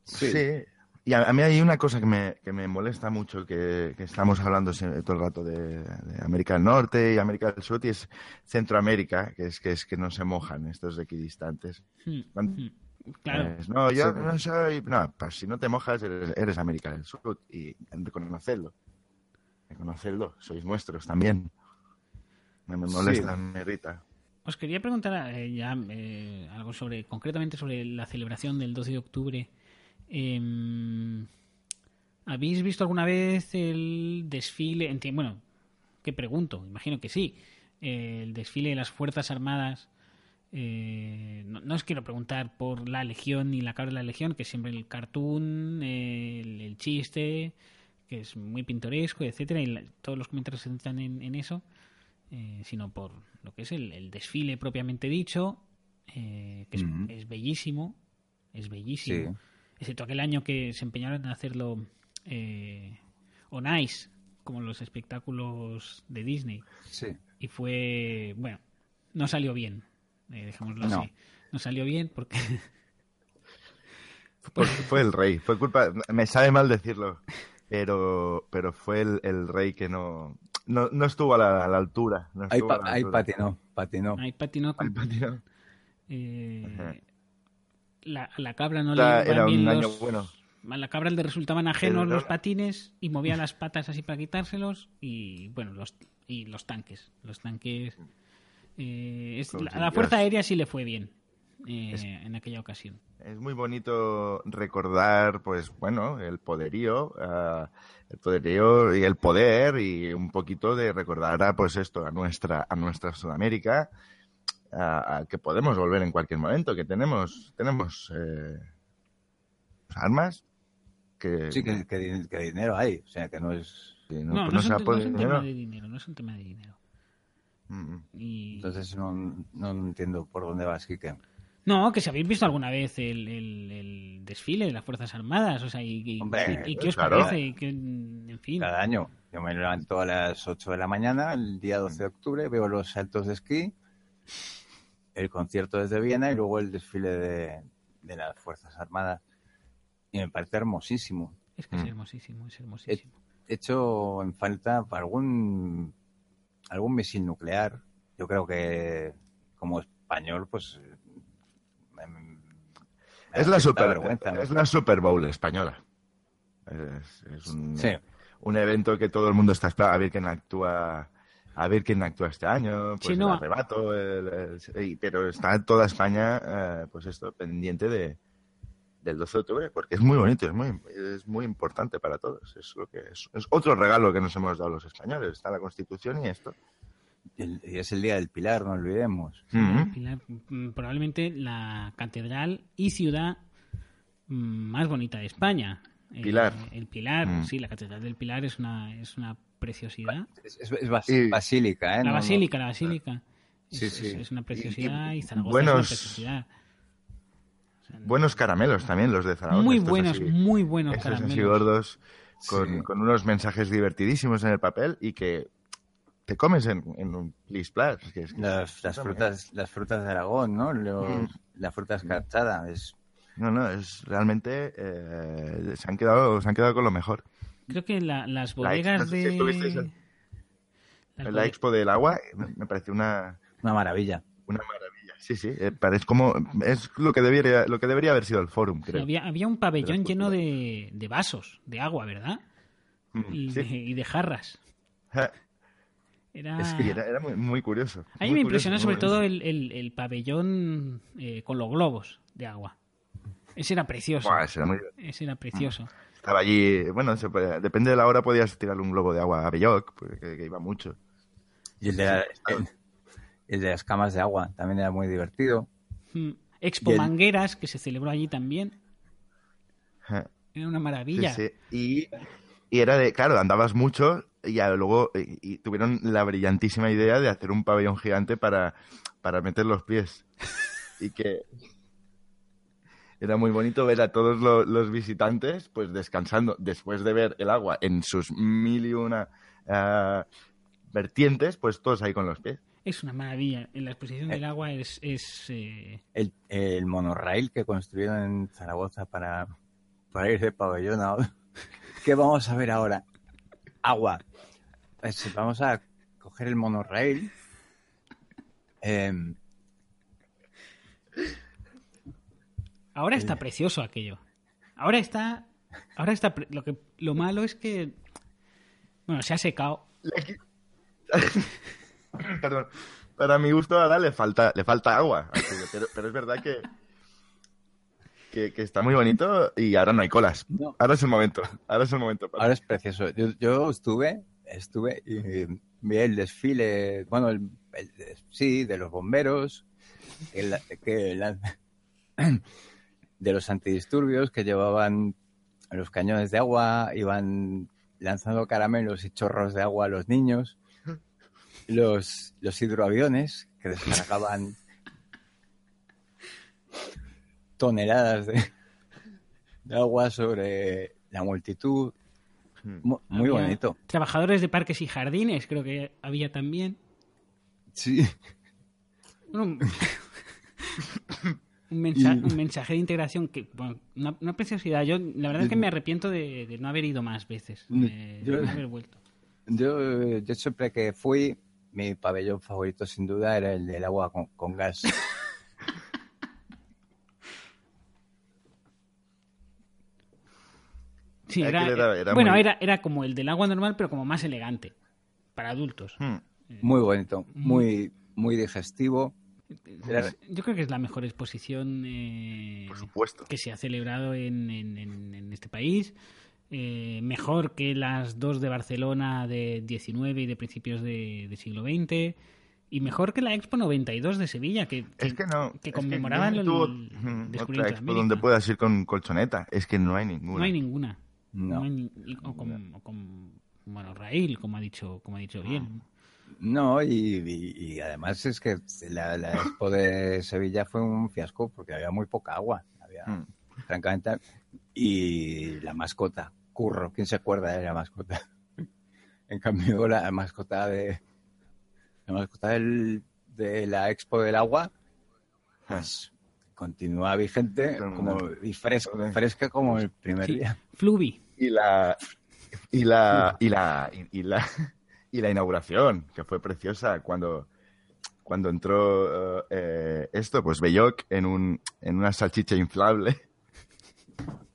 Sí. sí. Y a, a, mí hay una cosa que me, que me molesta mucho, que, que, estamos hablando todo el rato de, de, América del Norte y América del Sur, y es Centroamérica, que es que, es que no se mojan estos equidistantes. Hmm. Cuando, hmm. Claro. Pues no, yo sí. no soy. No, pues si no te mojas, eres, eres, América del Sur y reconocerlo. Reconocerlo, sois nuestros también. Me, me molesta, sí. me irrita. Os quería preguntar eh, ya eh, algo sobre, concretamente sobre la celebración del 12 de octubre. Eh, ¿Habéis visto alguna vez el desfile? Bueno, ¿qué pregunto? Imagino que sí. el desfile de las Fuerzas Armadas eh, no, no, os quiero preguntar por la Legión ni la cabra de la Legión, que es siempre el cartoon, el, el chiste, que es muy pintoresco, etcétera, y la, todos los comentarios se centran en, en eso, eh, sino por lo que es el, el desfile propiamente dicho, eh, que es, uh -huh. es, bellísimo, es bellísimo, sí. Excepto aquel año que se empeñaron en hacerlo eh, on ice, como los espectáculos de Disney, sí. y fue, bueno, no salió bien eh, dejémoslo no. así. No salió bien porque... fue, <laughs> fue, el rey, fue culpa... Me sabe mal decirlo, pero, pero fue el, el rey que no, no, no estuvo a la, a la altura. No ahí, pa, patinó, patinó. Ahí patinó. Ahí patinó. Eh, la, la, cabra no la, le Era un los, año bueno. A la cabra le resultaban ajenos el, los patines y movía <laughs> las patas así para quitárselos y bueno, los, y los tanques. Los tanques... Eh, es, la, la, Fuerza Aérea sí le fue bien eh, es, en aquella ocasión. Es muy bonito recordar, pues bueno, el poderío, uh, el poderío y el poder y un poquito de recordar a, pues esto, a nuestra, a nuestra Sudamérica, a, a que podemos volver en cualquier momento, que tenemos, tenemos eh, armas. Que, sí, que, que, que, dinero hay, o sea, que no es... no, no, no, no, es un, no es un tema de dinero, no es un tema de dinero. Y... Entonces no, no, entiendo por dónde vas, Kike. No, que si habéis visto alguna vez el, el, el desfile de las Fuerzas Armadas, o sea, y, y, Hombre, y, y qué os claro. parece, que, en fin. Cada año. Yo me levanto a las 8 de la mañana, el día 12 de octubre, veo los saltos de esquí, el concierto desde Viena y luego el desfile de, de las Fuerzas Armadas. Y me parece hermosísimo. Es que es hermosísimo, es hermosísimo. He hecho en falta algún algún misil nuclear. Yo creo que como español, pues me, me es la super ¿no? es la Super Bowl española. Es, es un, sí. un, evento que todo el mundo está esperando a ver quién actúa a ver quién actúa este año, pues el arrebato, pero está toda España, eh, pues esto, pendiente de, del 12 de octubre, porque es muy bonito, es muy, es muy importante para todos. Es, lo que es, otro regalo que nos hemos dado los españoles. Está la Constitución y esto. Y es el Día del Pilar, no olvidemos. Mm, probablemente la catedral y ciudad mm, más bonita de España. Eh, Pilar. el Pilar, mm. sí, la catedral del Pilar es una, es una preciosidad. Es, basílica, ¿eh? La basílica, la basílica. Sí, es, sí. es, una preciosidad y, Zaragoza buenos, es una preciosidad. buenos caramelos también los de Zaragoza. Muy buenos, muy buenos caramelos. Así gordos, con, con, unos mensajes divertidísimos en el papel y que te comes en, un plis las, las frutas, las frutas de Aragón, ¿no? Mm. La fruta escarchada. Es... No, no, es realmente eh, se han quedado, se han quedado con lo mejor. Creo que las bodegas de. la, expo del agua me pareció una una maravilla. Una maravilla. Sí, sí, eh, parece como es lo que debería lo que debería haber sido el fórum, creo. había, había un pabellón lleno de, de, vasos de agua, ¿verdad? Mm, y, de, y de jarras. Era... Es que era, muy, muy, curioso. A mí me impresionó sobre todo el, el, pabellón eh, con los globos de agua. Ese era precioso. ese, era muy... ese era precioso. Estaba allí, bueno, depende de la hora podías tirarle un globo de agua a Belloc, porque que iba mucho. Y el de, el, de las camas de agua también era muy divertido. Hmm. Expo Mangueras, que se celebró allí también. Era una maravilla. Sí, sí. Y, y, era de, claro, andabas mucho y luego y, tuvieron la brillantísima idea de hacer un pabellón gigante para, para meter los pies. <laughs> y que era muy bonito ver a todos los, visitantes pues descansando después de ver el agua en sus mil y una uh, vertientes, pues todos ahí con los pies. Es una maravilla. En la exposición del agua es... es eh... el, el, monorraíl que construyeron en Zaragoza para, para ir de pabellón a <laughs> ¿Qué vamos a ver ahora? Agua. Pues vamos a coger el monorraíl. Eh, Ahora está precioso aquello. Ahora está. Ahora está. Lo, que, lo malo es que. Bueno, se ha secado. <laughs> Perdón. Para mi gusto ahora le falta, le falta agua. Pero, es verdad que, que, está muy bonito y ahora no hay colas. Ahora es el momento. Ahora es el momento. Ahora es precioso. Yo, estuve, estuve y vi el desfile, bueno, el, sí, de los bomberos, el, que <clears throat> de los antidisturbios que llevaban los cañones de agua, iban lanzando caramelos y chorros de agua a los niños, los, los hidroaviones que descargaban toneladas de, agua sobre la multitud. Hmm. Muy, bonito. Trabajadores de parques y jardines, creo que había también. Sí. Un, mensaje, de integración que, bueno, una, preciosidad. Yo, la verdad es que me arrepiento de, no haber ido más veces, de, no haber vuelto. Yo, yo siempre que fui, mi pabellón favorito sin duda era el del agua con, gas. <laughs> Sí, era, bueno, era, era como el del agua normal, pero como más elegante, para adultos. Hmm. Muy bonito, muy, muy digestivo yo creo que es la mejor exposición eh, que se ha celebrado en, este país. Eh, mejor que las dos de Barcelona de 19 y de principios de, siglo XX. Y mejor que la Expo 92 de Sevilla, que, que, conmemoraban el, descubrimiento de donde puedas ir con colchoneta. Es que no hay ninguna. No hay ninguna. o, con, bueno, Raíl, como ha dicho, como ha dicho bien. No, y, además es que la, Expo de Sevilla fue un fiasco porque había muy poca agua. Había, hmm. francamente, y la mascota, Curro, ¿quién se acuerda de la mascota? <laughs> en cambio, la mascota de la mascota del, de la Expo del Agua, pues continúa vigente como, y fresca, fresca como el primer día. Fluvi. Y la y la y la y la y la inauguración, que fue preciosa cuando, cuando entró eh, esto, pues Belloc en, un, en una salchicha inflable. <laughs>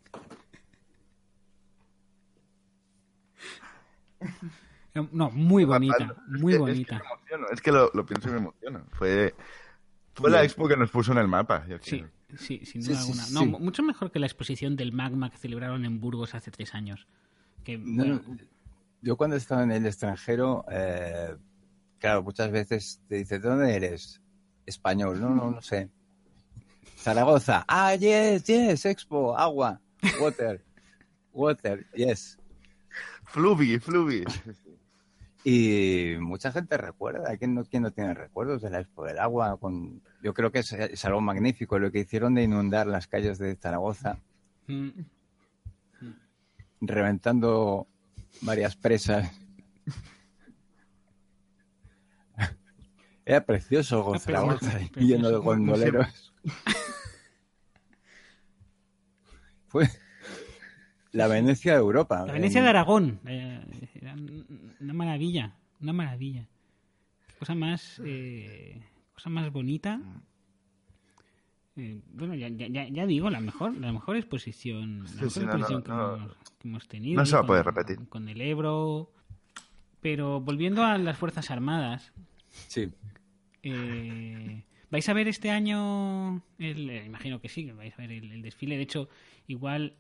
No, muy bonita, muy bonita. Es que, lo, pienso y me emociono. Fue, fue la expo que nos puso en el mapa. sí, sí, sin duda alguna. no, mucho mejor que la exposición del magma que celebraron en Burgos hace tres años. Que, yo cuando estaba en el extranjero, eh, claro, muchas veces te dice, ¿de dónde eres? Español, no, no, no sé. Zaragoza, ah, yes, yes, expo, agua, water, water, yes. Fluvi, fluvi. Y mucha gente recuerda, ¿quién no, quién no tiene recuerdos de la Expo del Agua? Con, yo creo que es, algo magnífico lo que hicieron de inundar las calles de Zaragoza, mm. reventando varias presas. Era precioso Zaragoza, lleno de gondoleros. Fue la Venecia de Europa. La Venecia de Aragón. Eh, una maravilla, una maravilla. cosa más, eh, cosa más bonita. Eh, bueno, ya, ya, ya, digo, la mejor, la mejor exposición, la mejor exposición que, hemos, tenido. No se va a poder repetir. Con el Ebro. Pero volviendo a las Fuerzas Armadas. Sí. ¿Vais a ver este año? El, imagino que sí, vais a ver el desfile. De hecho, igual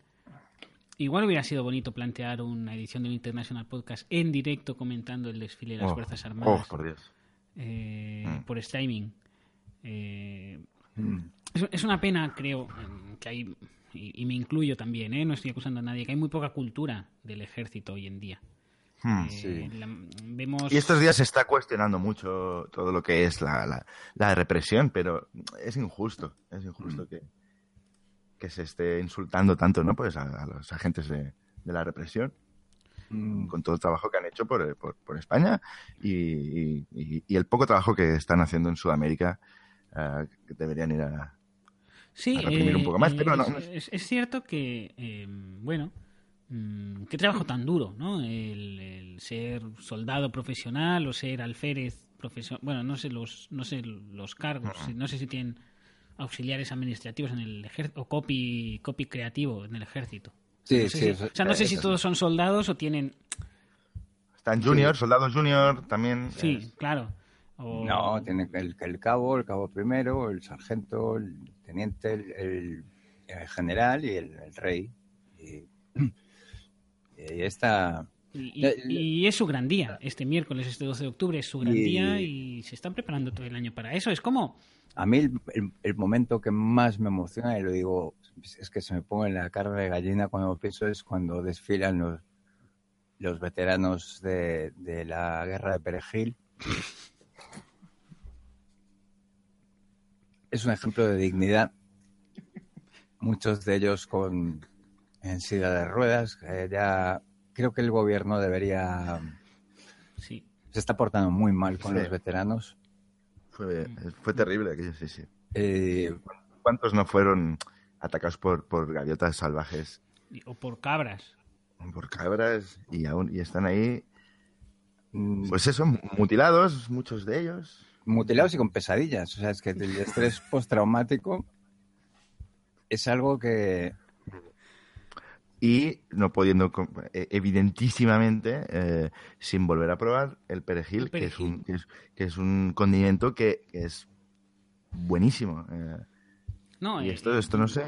Igual hubiera sido bonito plantear una edición de un International Podcast en directo comentando el desfile de las oh, Fuerzas Armadas. Oh, por Dios. Eh, mm. Por streaming. Eh, mm. Es, una pena, creo, que hay, y, me incluyo también, ¿eh? no estoy acusando a nadie, que hay muy poca cultura del ejército hoy en día. Mm. vemos... Y estos días se está cuestionando mucho todo lo que es la, la represión, pero es injusto, es injusto que que se esté insultando tanto, ¿no? Pues a, los agentes de, la represión mm. con todo el trabajo que han hecho por, por, España y, el poco trabajo que están haciendo en Sudamérica, eh, que deberían ir a, sí, reprimir un poco más. Pero no, es, cierto que, eh, bueno, mm, qué trabajo tan duro, ¿no? El, ser soldado profesional o ser alférez profesional. Bueno, no sé los, no sé los cargos, no sé si tienen auxiliares administrativos en el ejército, o copy, copy creativo en el ejército. Sí, sí. o sea, no sé si todos son soldados o tienen... Están junior, soldados junior también. Sí, claro. No, tiene el, el cabo, el cabo primero, el sargento, el teniente, el, general y el, rey. Y, <clears throat> y está... Y, es su gran día. Este miércoles, este 12 de octubre, es su gran día y se están preparando todo el año para eso. Es como a mí el, momento que más me emociona, y lo digo, es que se me pone la carne de gallina cuando pienso, es cuando desfilan los, los veteranos de, la guerra de Perejil. Es un ejemplo de dignidad. Muchos de ellos con en silla de ruedas. ya creo que el gobierno debería. Sí. Se está portando muy mal con los veteranos fue, fue terrible aquello, sí, sí. Eh, ¿Cuántos no fueron atacados por, por gaviotas salvajes? O por cabras. Por cabras y aún y están ahí, mm, pues eso, mutilados, muchos de ellos. Mutilados y con pesadillas. O sea, es que el estrés <laughs> postraumático es algo que y no pudiendo, e, evidentísimamente, eh, sin volver a probar el perejil, Que, es un, que, es, un condimento que, es buenísimo. Eh. no, y eh, esto, esto no sé.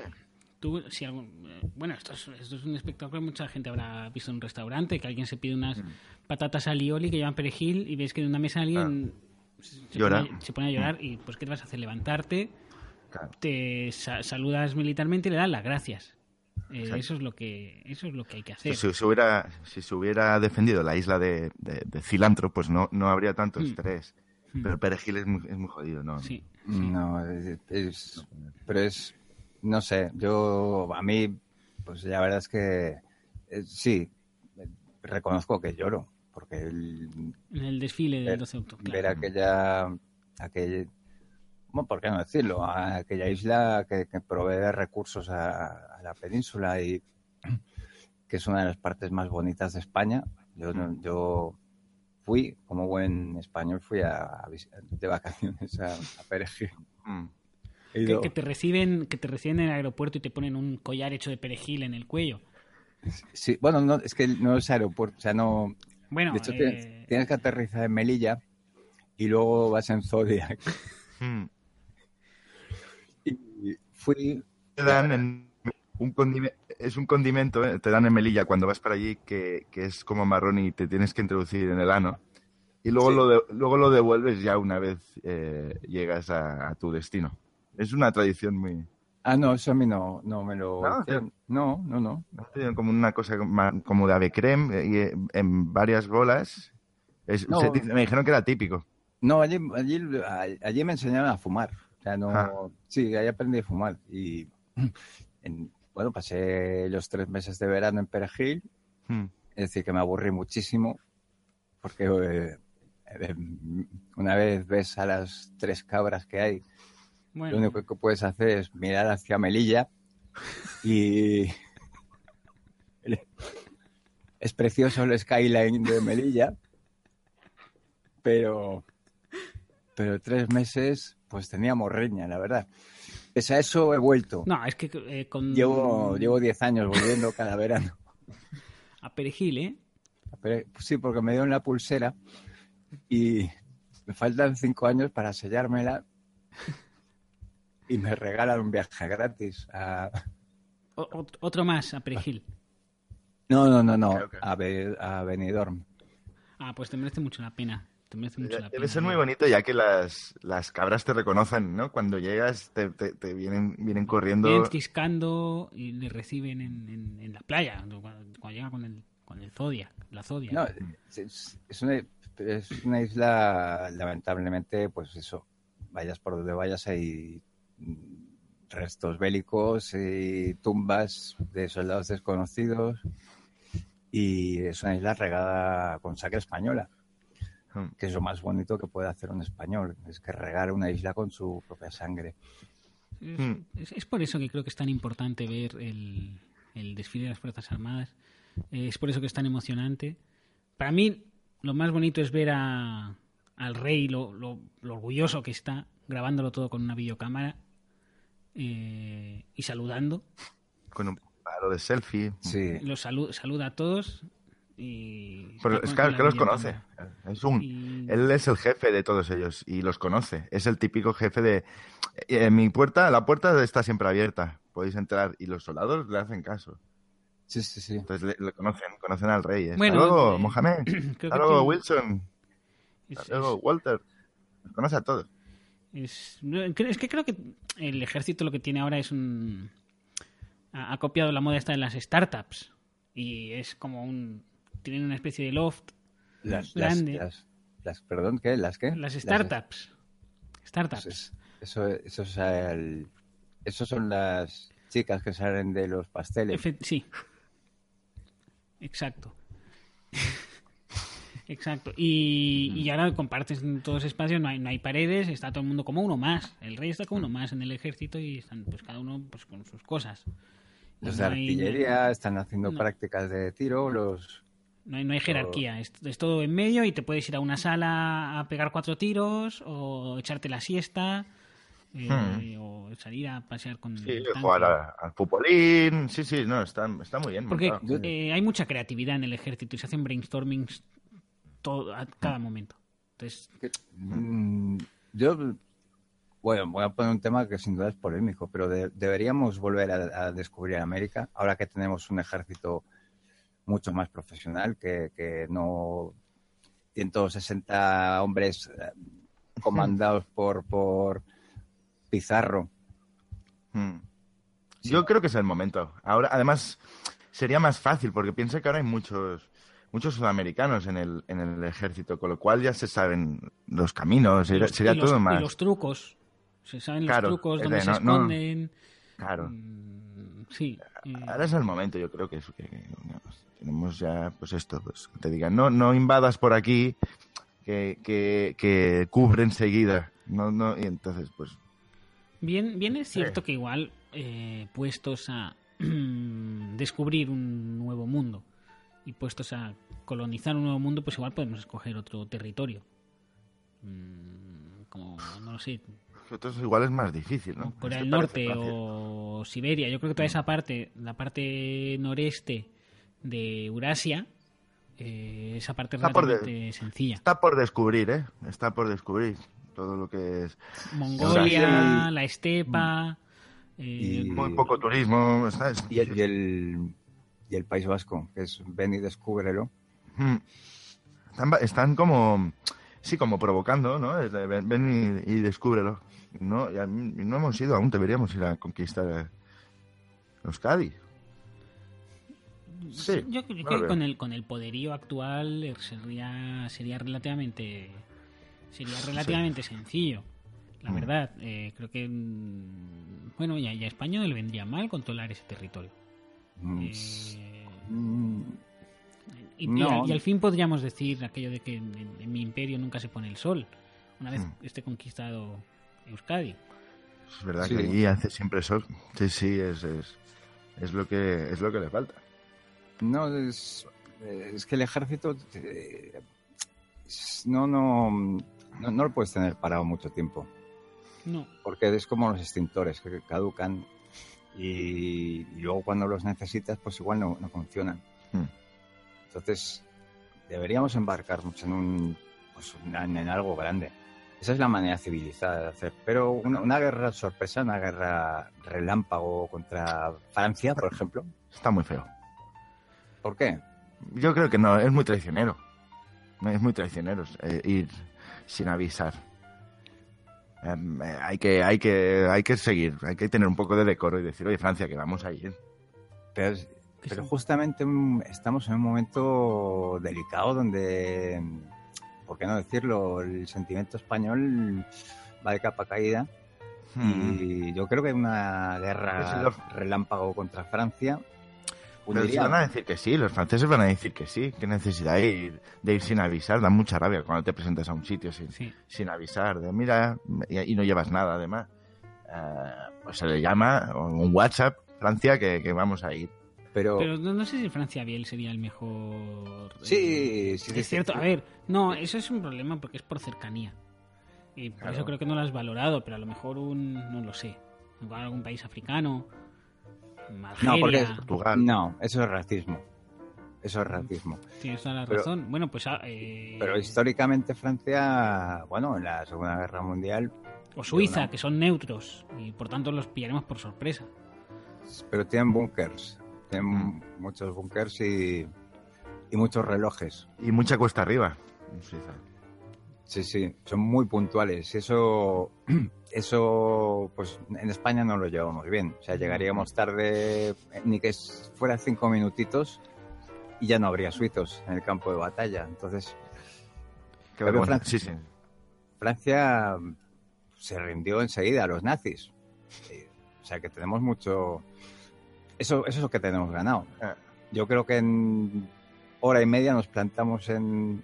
Tú, si bueno, esto es, esto es un espectáculo mucha gente habrá visto en un restaurante, que alguien se pide unas mm. patatas alioli que llevan perejil y ves que en una mesa alguien se, Pone, a llorar y pues ¿qué te vas a hacer? Levantarte, te saludas militarmente y le das las gracias. Eh, eso es lo que eso es lo que hay que hacer. Si, se hubiera si se hubiera defendido la isla de, de, cilantro, pues no no habría tanto mm. estrés. Mm. Pero perejil es muy, es muy jodido, ¿no? Sí. No, es, pero es no sé, yo a mí pues la verdad es que eh, sí reconozco que lloro porque el, en el desfile del 12 de octubre. Ver aquella aquel ¿por qué no decirlo? A aquella isla que, provee recursos a, la península y que es una de las partes más bonitas de España. Yo, yo fui, como buen español, fui a, de vacaciones a, Perejil. Mm. Que, te reciben, que te reciben en el aeropuerto y te ponen un collar hecho de perejil en el cuello. Sí, bueno, no, es que no es aeropuerto, o sea, no, Bueno, De hecho, eh, tienes, tienes que aterrizar en Melilla y luego vas en Zodiac. Hmm. Y fui. Te dan en un condime- es un condimento, eh, te dan en Melilla cuando vas para allí que, que es como marrón y te tienes que introducir en el ano. Y luego, Sí. lo, de- luego lo devuelves ya una vez eh, llegas a, a tu destino. Es una tradición muy... Ah, no, eso a mí no, no me lo. No. No, no, no. Como una cosa como de ave creme y eh, en varias bolas. Es- No. dice- me dijeron que era típico. No, allí, allí, allí me enseñaron a fumar. O sea, no. Ah. Sí, ahí aprendí a fumar. Y <clears throat> en- bueno, pasé los tres meses de verano en Perejil. Hmm. Es decir, que me aburrí muchísimo. Porque eh, eh, una vez ves a las tres cabras que hay, bueno, lo único que puedes hacer es mirar hacia Melilla y <laughs> es precioso el skyline de Melilla, pero pero tres meses pues tenía morreña, la verdad. Pese a eso he vuelto. no, es que eh, con Llevo llevo diez años volviendo cada verano. a Perejil, ¿eh? Sí, porque me dieron la pulsera y me faltan cinco años para sellármela y me regalan un viaje gratis a... O- otro más a Perejil. No, no, no, no. A, Be- a Benidorm. Ah, pues te merece mucho la pena. Te merece mucho la pena. Debe ser muy bonito ya que las, las cabras te reconocen, ¿no? Cuando llegas te, te- te vienen, vienen corriendo. Vienen ciscando y le reciben en, en- en la playa, cuando, cuando llega con el, con el Zodiac, la Zodiac. No, es, es una, es una isla, lamentablemente, pues eso, vayas por donde vayas hay restos bélicos y tumbas de soldados desconocidos y es una isla regada con sangre española, Hmm. que es lo más bonito que puede hacer un español, es que regar una isla con su propia sangre. Es, Mm. es- es por eso que creo que es tan importante ver el, el desfile de las Fuerzas Armadas. Eh, es por eso que es tan emocionante. Para mí, lo más bonito es ver a, al rey, lo, lo- lo orgulloso que está, grabándolo todo con una videocámara eh, y saludando. Con un paro de selfie. Sí, Los salu- saluda a todos y... Pero es con- que, los conoce. Es un, Y- él es el jefe de todos ellos y los conoce. Es el típico jefe de... eh, mi puerta, la puerta está siempre abierta. Podéis entrar y los soldados le hacen caso. sí, sí, sí. Entonces le, le conocen, conocen al rey. Hasta Bueno, luego, eh, Mohamed. <clears throat> Hasta luego, Wilson. Hasta luego, Walter. Los conoce a todos. Es, es que creo que el ejército lo que tiene ahora es un... Ha, ha copiado la moda esta de las startups. Y es como un... Tienen una especie de loft. Las, grande. las, las- perdón, ¿qué? ¿Las qué? Las startups. Startups. Pues Eso, eso, es el- eso son las chicas que salen de los pasteles. Efe- sí. Exacto. <laughs> Exacto. Y, y ahora compartes en todos los espacios, no hay, no hay paredes, está todo el mundo como uno más. El rey está como uno más en el ejército y están pues cada uno pues con sus cosas. Los No de hay- artillería están haciendo no. prácticas de tiro, los... No hay, no hay jerarquía, es, es todo en medio y te puedes ir a una sala a pegar cuatro tiros o echarte la siesta eh, o salir a pasear con Hmm. Sí, jugar a- al futbolín. Sí, sí, no, está, está muy bien. Porque montado. eh, hay mucha creatividad en el ejército y se hacen brainstormings todo, a cada momento. Entonces, Mm, yo, bueno, voy a poner un tema que sin duda es polémico, pero de- deberíamos volver a, a descubrir América, ahora que tenemos un ejército mucho más profesional, que, que no 160 hombres eh, comandados <laughs> por, por Pizarro. Mm. Yo creo que es el momento. Ahora, además, sería más fácil porque piensa que ahora hay muchos muchos sudamericanos en el, en el ejército, con lo cual ya se saben los caminos, sería, los- sería y los- todo y más. los trucos. Se saben Claro, los trucos, dónde de se no- no- esconden. Claro. Mm, Sí. eh, Ahora es el momento, yo creo que, es- que, digamos, tenemos ya, pues esto, pues que te digan, no, no invadas por aquí, que, que, que cubre enseguida. No, no, y entonces, pues, Bien, bien es cierto que igual eh, puestos a <clears throat> descubrir un nuevo mundo y puestos a colonizar un nuevo mundo, pues igual podemos escoger otro territorio. Mm, como, no lo sé, entonces igual es más difícil, ¿no? Corea del Norte o Siberia. Yo creo que toda esa parte, la parte noreste de Eurasia, eh, esa parte está relativamente sencilla. Está por descubrir, ¿eh? Está por descubrir todo lo que es... Mongolia, la estepa... Eh, y muy poco turismo. Y, el, y, el, País Vasco, que es ven y descúbrelo. Están, están como, sí, como provocando, ¿no? Ven, y, descúbrelo. No, no hemos ido aún, deberíamos ir a conquistar Euskadi. Sí, yo creo que con el, con el poderío actual eh, sería, sería relativamente sería relativamente sencillo. La mm. verdad, eh, creo que mm, bueno, ya, ya a España le vendría mal controlar ese territorio. Mm. Eh, y, al, fin podríamos decir aquello de que en, mi imperio nunca se pone el sol, una vez esté conquistado Euskadi. Es verdad que allí hace siempre sol. Sí, sí, es, es, es, lo que, es lo que le falta. No, es, es que el ejército eh, no, no, no, no, lo puedes tener parado mucho tiempo. No. Porque es como los extintores que caducan y, luego cuando los necesitas pues igual no, no funcionan. Hmm. Entonces deberíamos embarcarnos en un pues, en algo grande. Esa es la manera civilizada de hacer. Pero una, una, guerra sorpresa, una guerra relámpago contra Francia, por ejemplo. Está muy feo. ¿Por qué? Yo creo que no, es muy traicionero. Es muy traicionero eh, ir sin avisar. Em, eh, hay, que, hay, que, hay que seguir, hay que tener un poco de decoro y decir, oye, Francia, que vamos a ir. Pero, pero justamente estamos en un momento delicado donde, ¿por qué no decirlo? El sentimiento español va de capa caída. Hmm. Y yo creo que una guerra relámpago contra Francia pero van a decir que sí, los franceses van a decir que sí. ¿Qué necesidad hay de ir sin avisar? Da mucha rabia cuando te presentas a un sitio sin, sin avisar. De mira, y, no llevas nada además. Eh, pues se le llama un WhatsApp, Francia, que, vamos a ir. Pero, no, sé si Francia Biel sería el mejor. Sí, sí. Es cierto. A ver, no, eso es un problema porque es por cercanía. Y por eso creo que no lo has valorado, pero a lo mejor un, no lo sé, algún país africano no, porque no, eso es racismo. Eso es racismo. Tienes toda la razón. Bueno, pues. Ah, eh, pero históricamente Francia, bueno, en la Segunda Guerra Mundial. O Suiza, que son neutros y por tanto los pillaremos por sorpresa. Pero tienen bunkers. Tienen mm. muchos bunkers y, y muchos relojes. Y mucha cuesta arriba en Suiza. Sí, sí, son muy puntuales. Eso, <clears throat> eso, pues en España no lo llevamos bien. O sea, llegaríamos tarde, ni que fuera cinco minutitos, y ya no habría suizos en el campo de batalla. Entonces, Francia, sí, Francia se rindió enseguida a los nazis. O sea, que tenemos mucho. Eso, eso es lo que tenemos ganado. Ah. Yo creo que en hora y media nos plantamos en,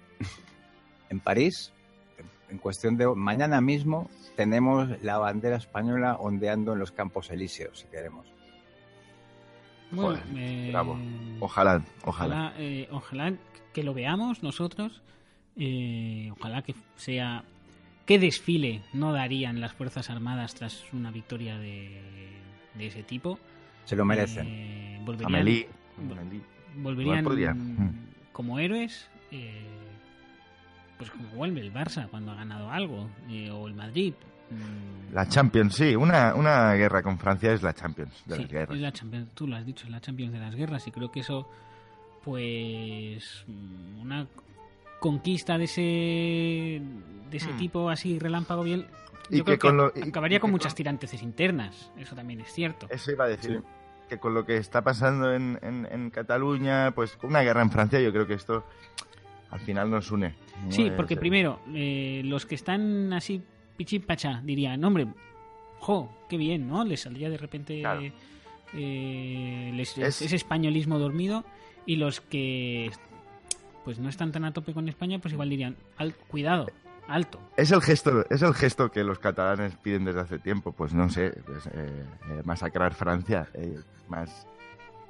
en París en cuestión de mañana mismo tenemos la bandera española ondeando en los campos elíseos, si queremos. Eh, bravo. Ojalá, ojalá. Ojalá, eh, que lo veamos nosotros. Eh, ojalá que sea. ¿Qué desfile no darían las Fuerzas Armadas tras una victoria de, ese tipo? Se lo merecen. volverían, volverían como héroes pues como vuelve el Barça cuando ha ganado algo, eh, o el Madrid. Mm. La Champions, sí, una, una guerra con Francia es la Champions de las guerras. Es la Champions, tú lo has dicho, es la Champions de las guerras, y creo que eso, pues, una conquista de ese, de ese hmm. tipo así relámpago bien, yo creo que, acabaría con muchas tiranteces internas, eso también es cierto. Eso iba a decir. Que con lo que está pasando en, en, en Cataluña, pues con una guerra en Francia, yo creo que esto al final nos une. Sí, porque primero, eh, los que están así pichipacha dirían, hombre, jo, qué bien, ¿no? Les saldría de repente eh, ese españolismo dormido y los que pues no están tan a tope con España, pues igual dirían, Al, cuidado, alto. Es el gesto, es el gesto que los catalanes piden desde hace tiempo, pues no sé, pues, eh, masacrar Francia, más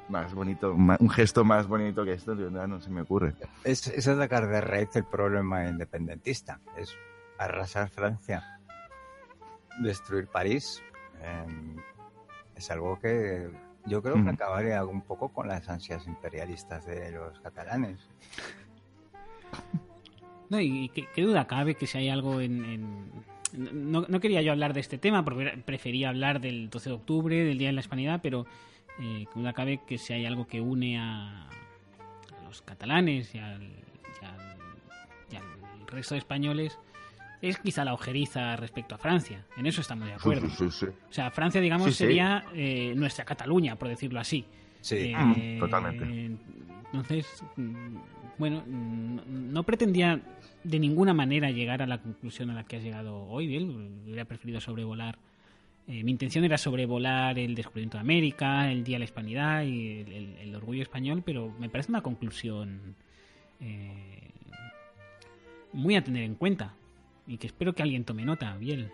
más bonito, un gesto más bonito que esto, no se me ocurre. Es, es atacar de raíz el problema independentista, es arrasar Francia, destruir París. Em, es algo que yo creo que acabaría un poco con las ansias imperialistas de los catalanes. No, y qué, duda cabe que si hay algo en... No, no, quería yo hablar de este tema porque prefería hablar del 12 de octubre, del Día de la Hispanidad, pero eh, qué duda cabe que si hay algo que une a, los catalanes y al, y al resto de españoles es quizá la ojeriza respecto a Francia. En eso estamos de acuerdo. o sea, Francia, digamos, sería eh, nuestra Cataluña, por decirlo así. Sí, eh, mm, totalmente. Entonces, mm, bueno, no pretendía de ninguna manera llegar a la conclusión a la que has llegado hoy, bien. Hubiera preferido sobrevolar. Eh, mi intención era sobrevolar el descubrimiento de América, el Día de la Hispanidad y el, orgullo español, pero me parece una conclusión muy a tener en cuenta y que espero que alguien tome nota, bien.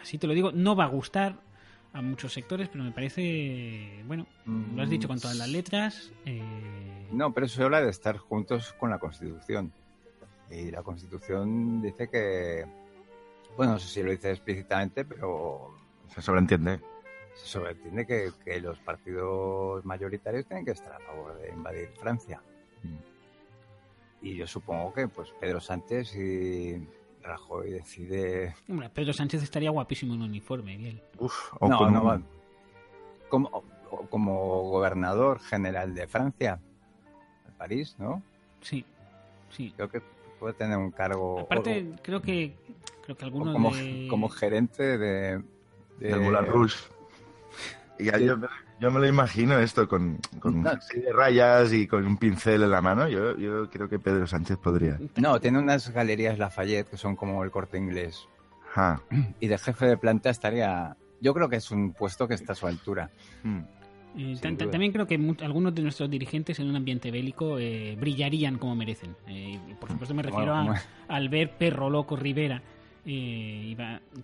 Así te lo digo, no va a gustar a muchos sectores, pero me parece, bueno, lo has dicho con todas las letras. Eh, no, pero eso habla de estar juntos con la Constitución. Y la Constitución dice que, bueno, no sé si lo dice explícitamente, pero... Se sobreentiende. Se sobreentiende que, que los partidos mayoritarios tienen que estar a favor de invadir Francia. Mm. Y yo supongo que pues Pedro Sánchez y Rajoy decide. Pedro Sánchez estaría guapísimo en un uniforme, bien. Uf, no, no, como, como gobernador general de Francia, de París, ¿no? Sí, sí. Creo que puede tener un cargo. Aparte, creo que creo que alguno como, de... como gerente de. de... Moulin Rouge. Y yo, yo, me lo imagino esto con, con rayas y con un pincel en la mano. Yo, yo creo que Pedro Sánchez podría. No, tiene unas galerías Lafayette que son como el corte inglés. Y de jefe de planta estaría. Yo creo que es un puesto que está a su altura. Hmm. también creo que algunos de nuestros dirigentes en un ambiente bélico eh, brillarían como merecen. Eh, por supuesto me refiero a, al ver Perro Loco Rivera. Eh,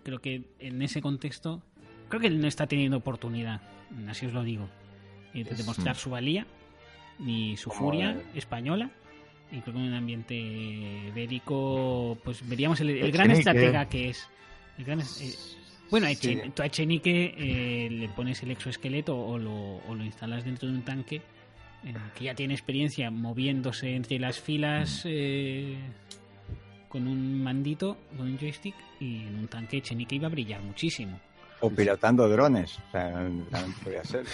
creo que en ese contexto creo que él no está teniendo oportunidad, así os lo digo, de demostrar su valía ni su furia española. Y creo que en un ambiente bélico, pues veríamos el, gran estratega que es. Eh, bueno, tú a Echenique eh, le pones el exoesqueleto o lo, o lo instalas dentro de un tanque eh, que ya tiene experiencia moviéndose entre las filas con un mandito, con un joystick, y en un tanque Echenique iba a brillar muchísimo. O pilotando drones, o sea, podría ser.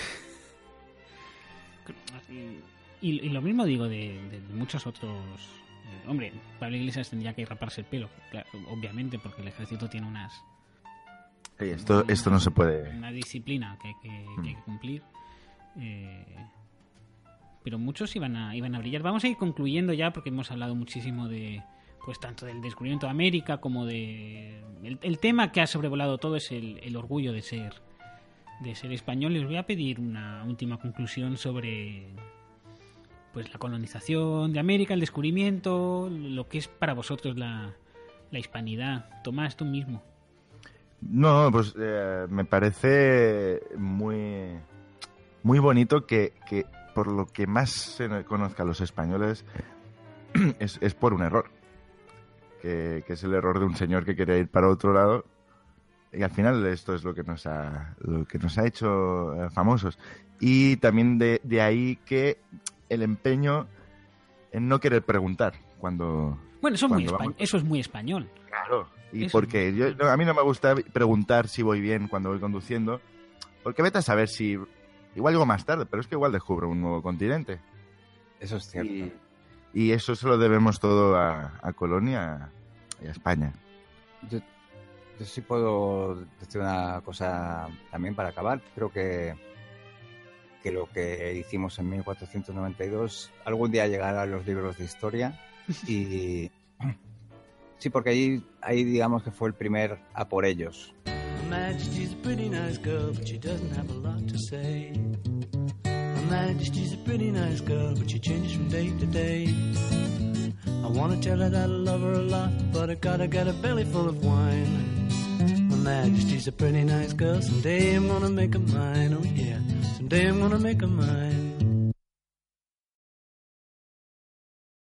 Y, lo mismo digo de, muchos otros. Eh, hombre, Pablo Iglesias tendría que raparse el pelo, obviamente, porque el ejército tiene unas. esto, esto no se puede. Una disciplina que hay que, mm. cumplir. Eh, pero muchos iban a, iban a brillar. Vamos a ir concluyendo ya, porque hemos hablado muchísimo de, pues tanto del descubrimiento de América como de el, tema que ha sobrevolado todo es el, orgullo de ser de ser español. Les voy a pedir una última conclusión sobre pues la colonización de América, el descubrimiento, lo que es para vosotros la, la hispanidad. Tomás, tú mismo. No, pues eh, me parece muy muy bonito que, que por lo que más se conozca a los españoles <clears throat> es, es por un error que, es el error de un señor que quería ir para otro lado. Y al final esto es lo que nos ha, lo que nos ha hecho eh, famosos. Y también de, ahí que el empeño en no querer preguntar cuando... Bueno, eso, muy eso es muy español. Claro, y porque yo, a mí no me gusta preguntar si voy bien cuando voy conduciendo, porque vete a saber si... Igual llego más tarde, pero es que igual descubro un nuevo continente. Eso es cierto. Y eso se lo debemos todo a, Colonia y a España. Yo, sí puedo decir una cosa también para acabar. Creo que, que lo que hicimos en 1492 algún día llegará a los libros de historia. <laughs> Y sí, porque ahí, ahí digamos que fue el primer a por ellos. Majesty's a pretty nice girl, but she changes from day to day. I wanna tell her that I love her a lot, but I gotta get a belly full of wine. My Majesty's a pretty nice girl, someday I'm gonna make her mine, oh yeah, someday I'm gonna make her mine.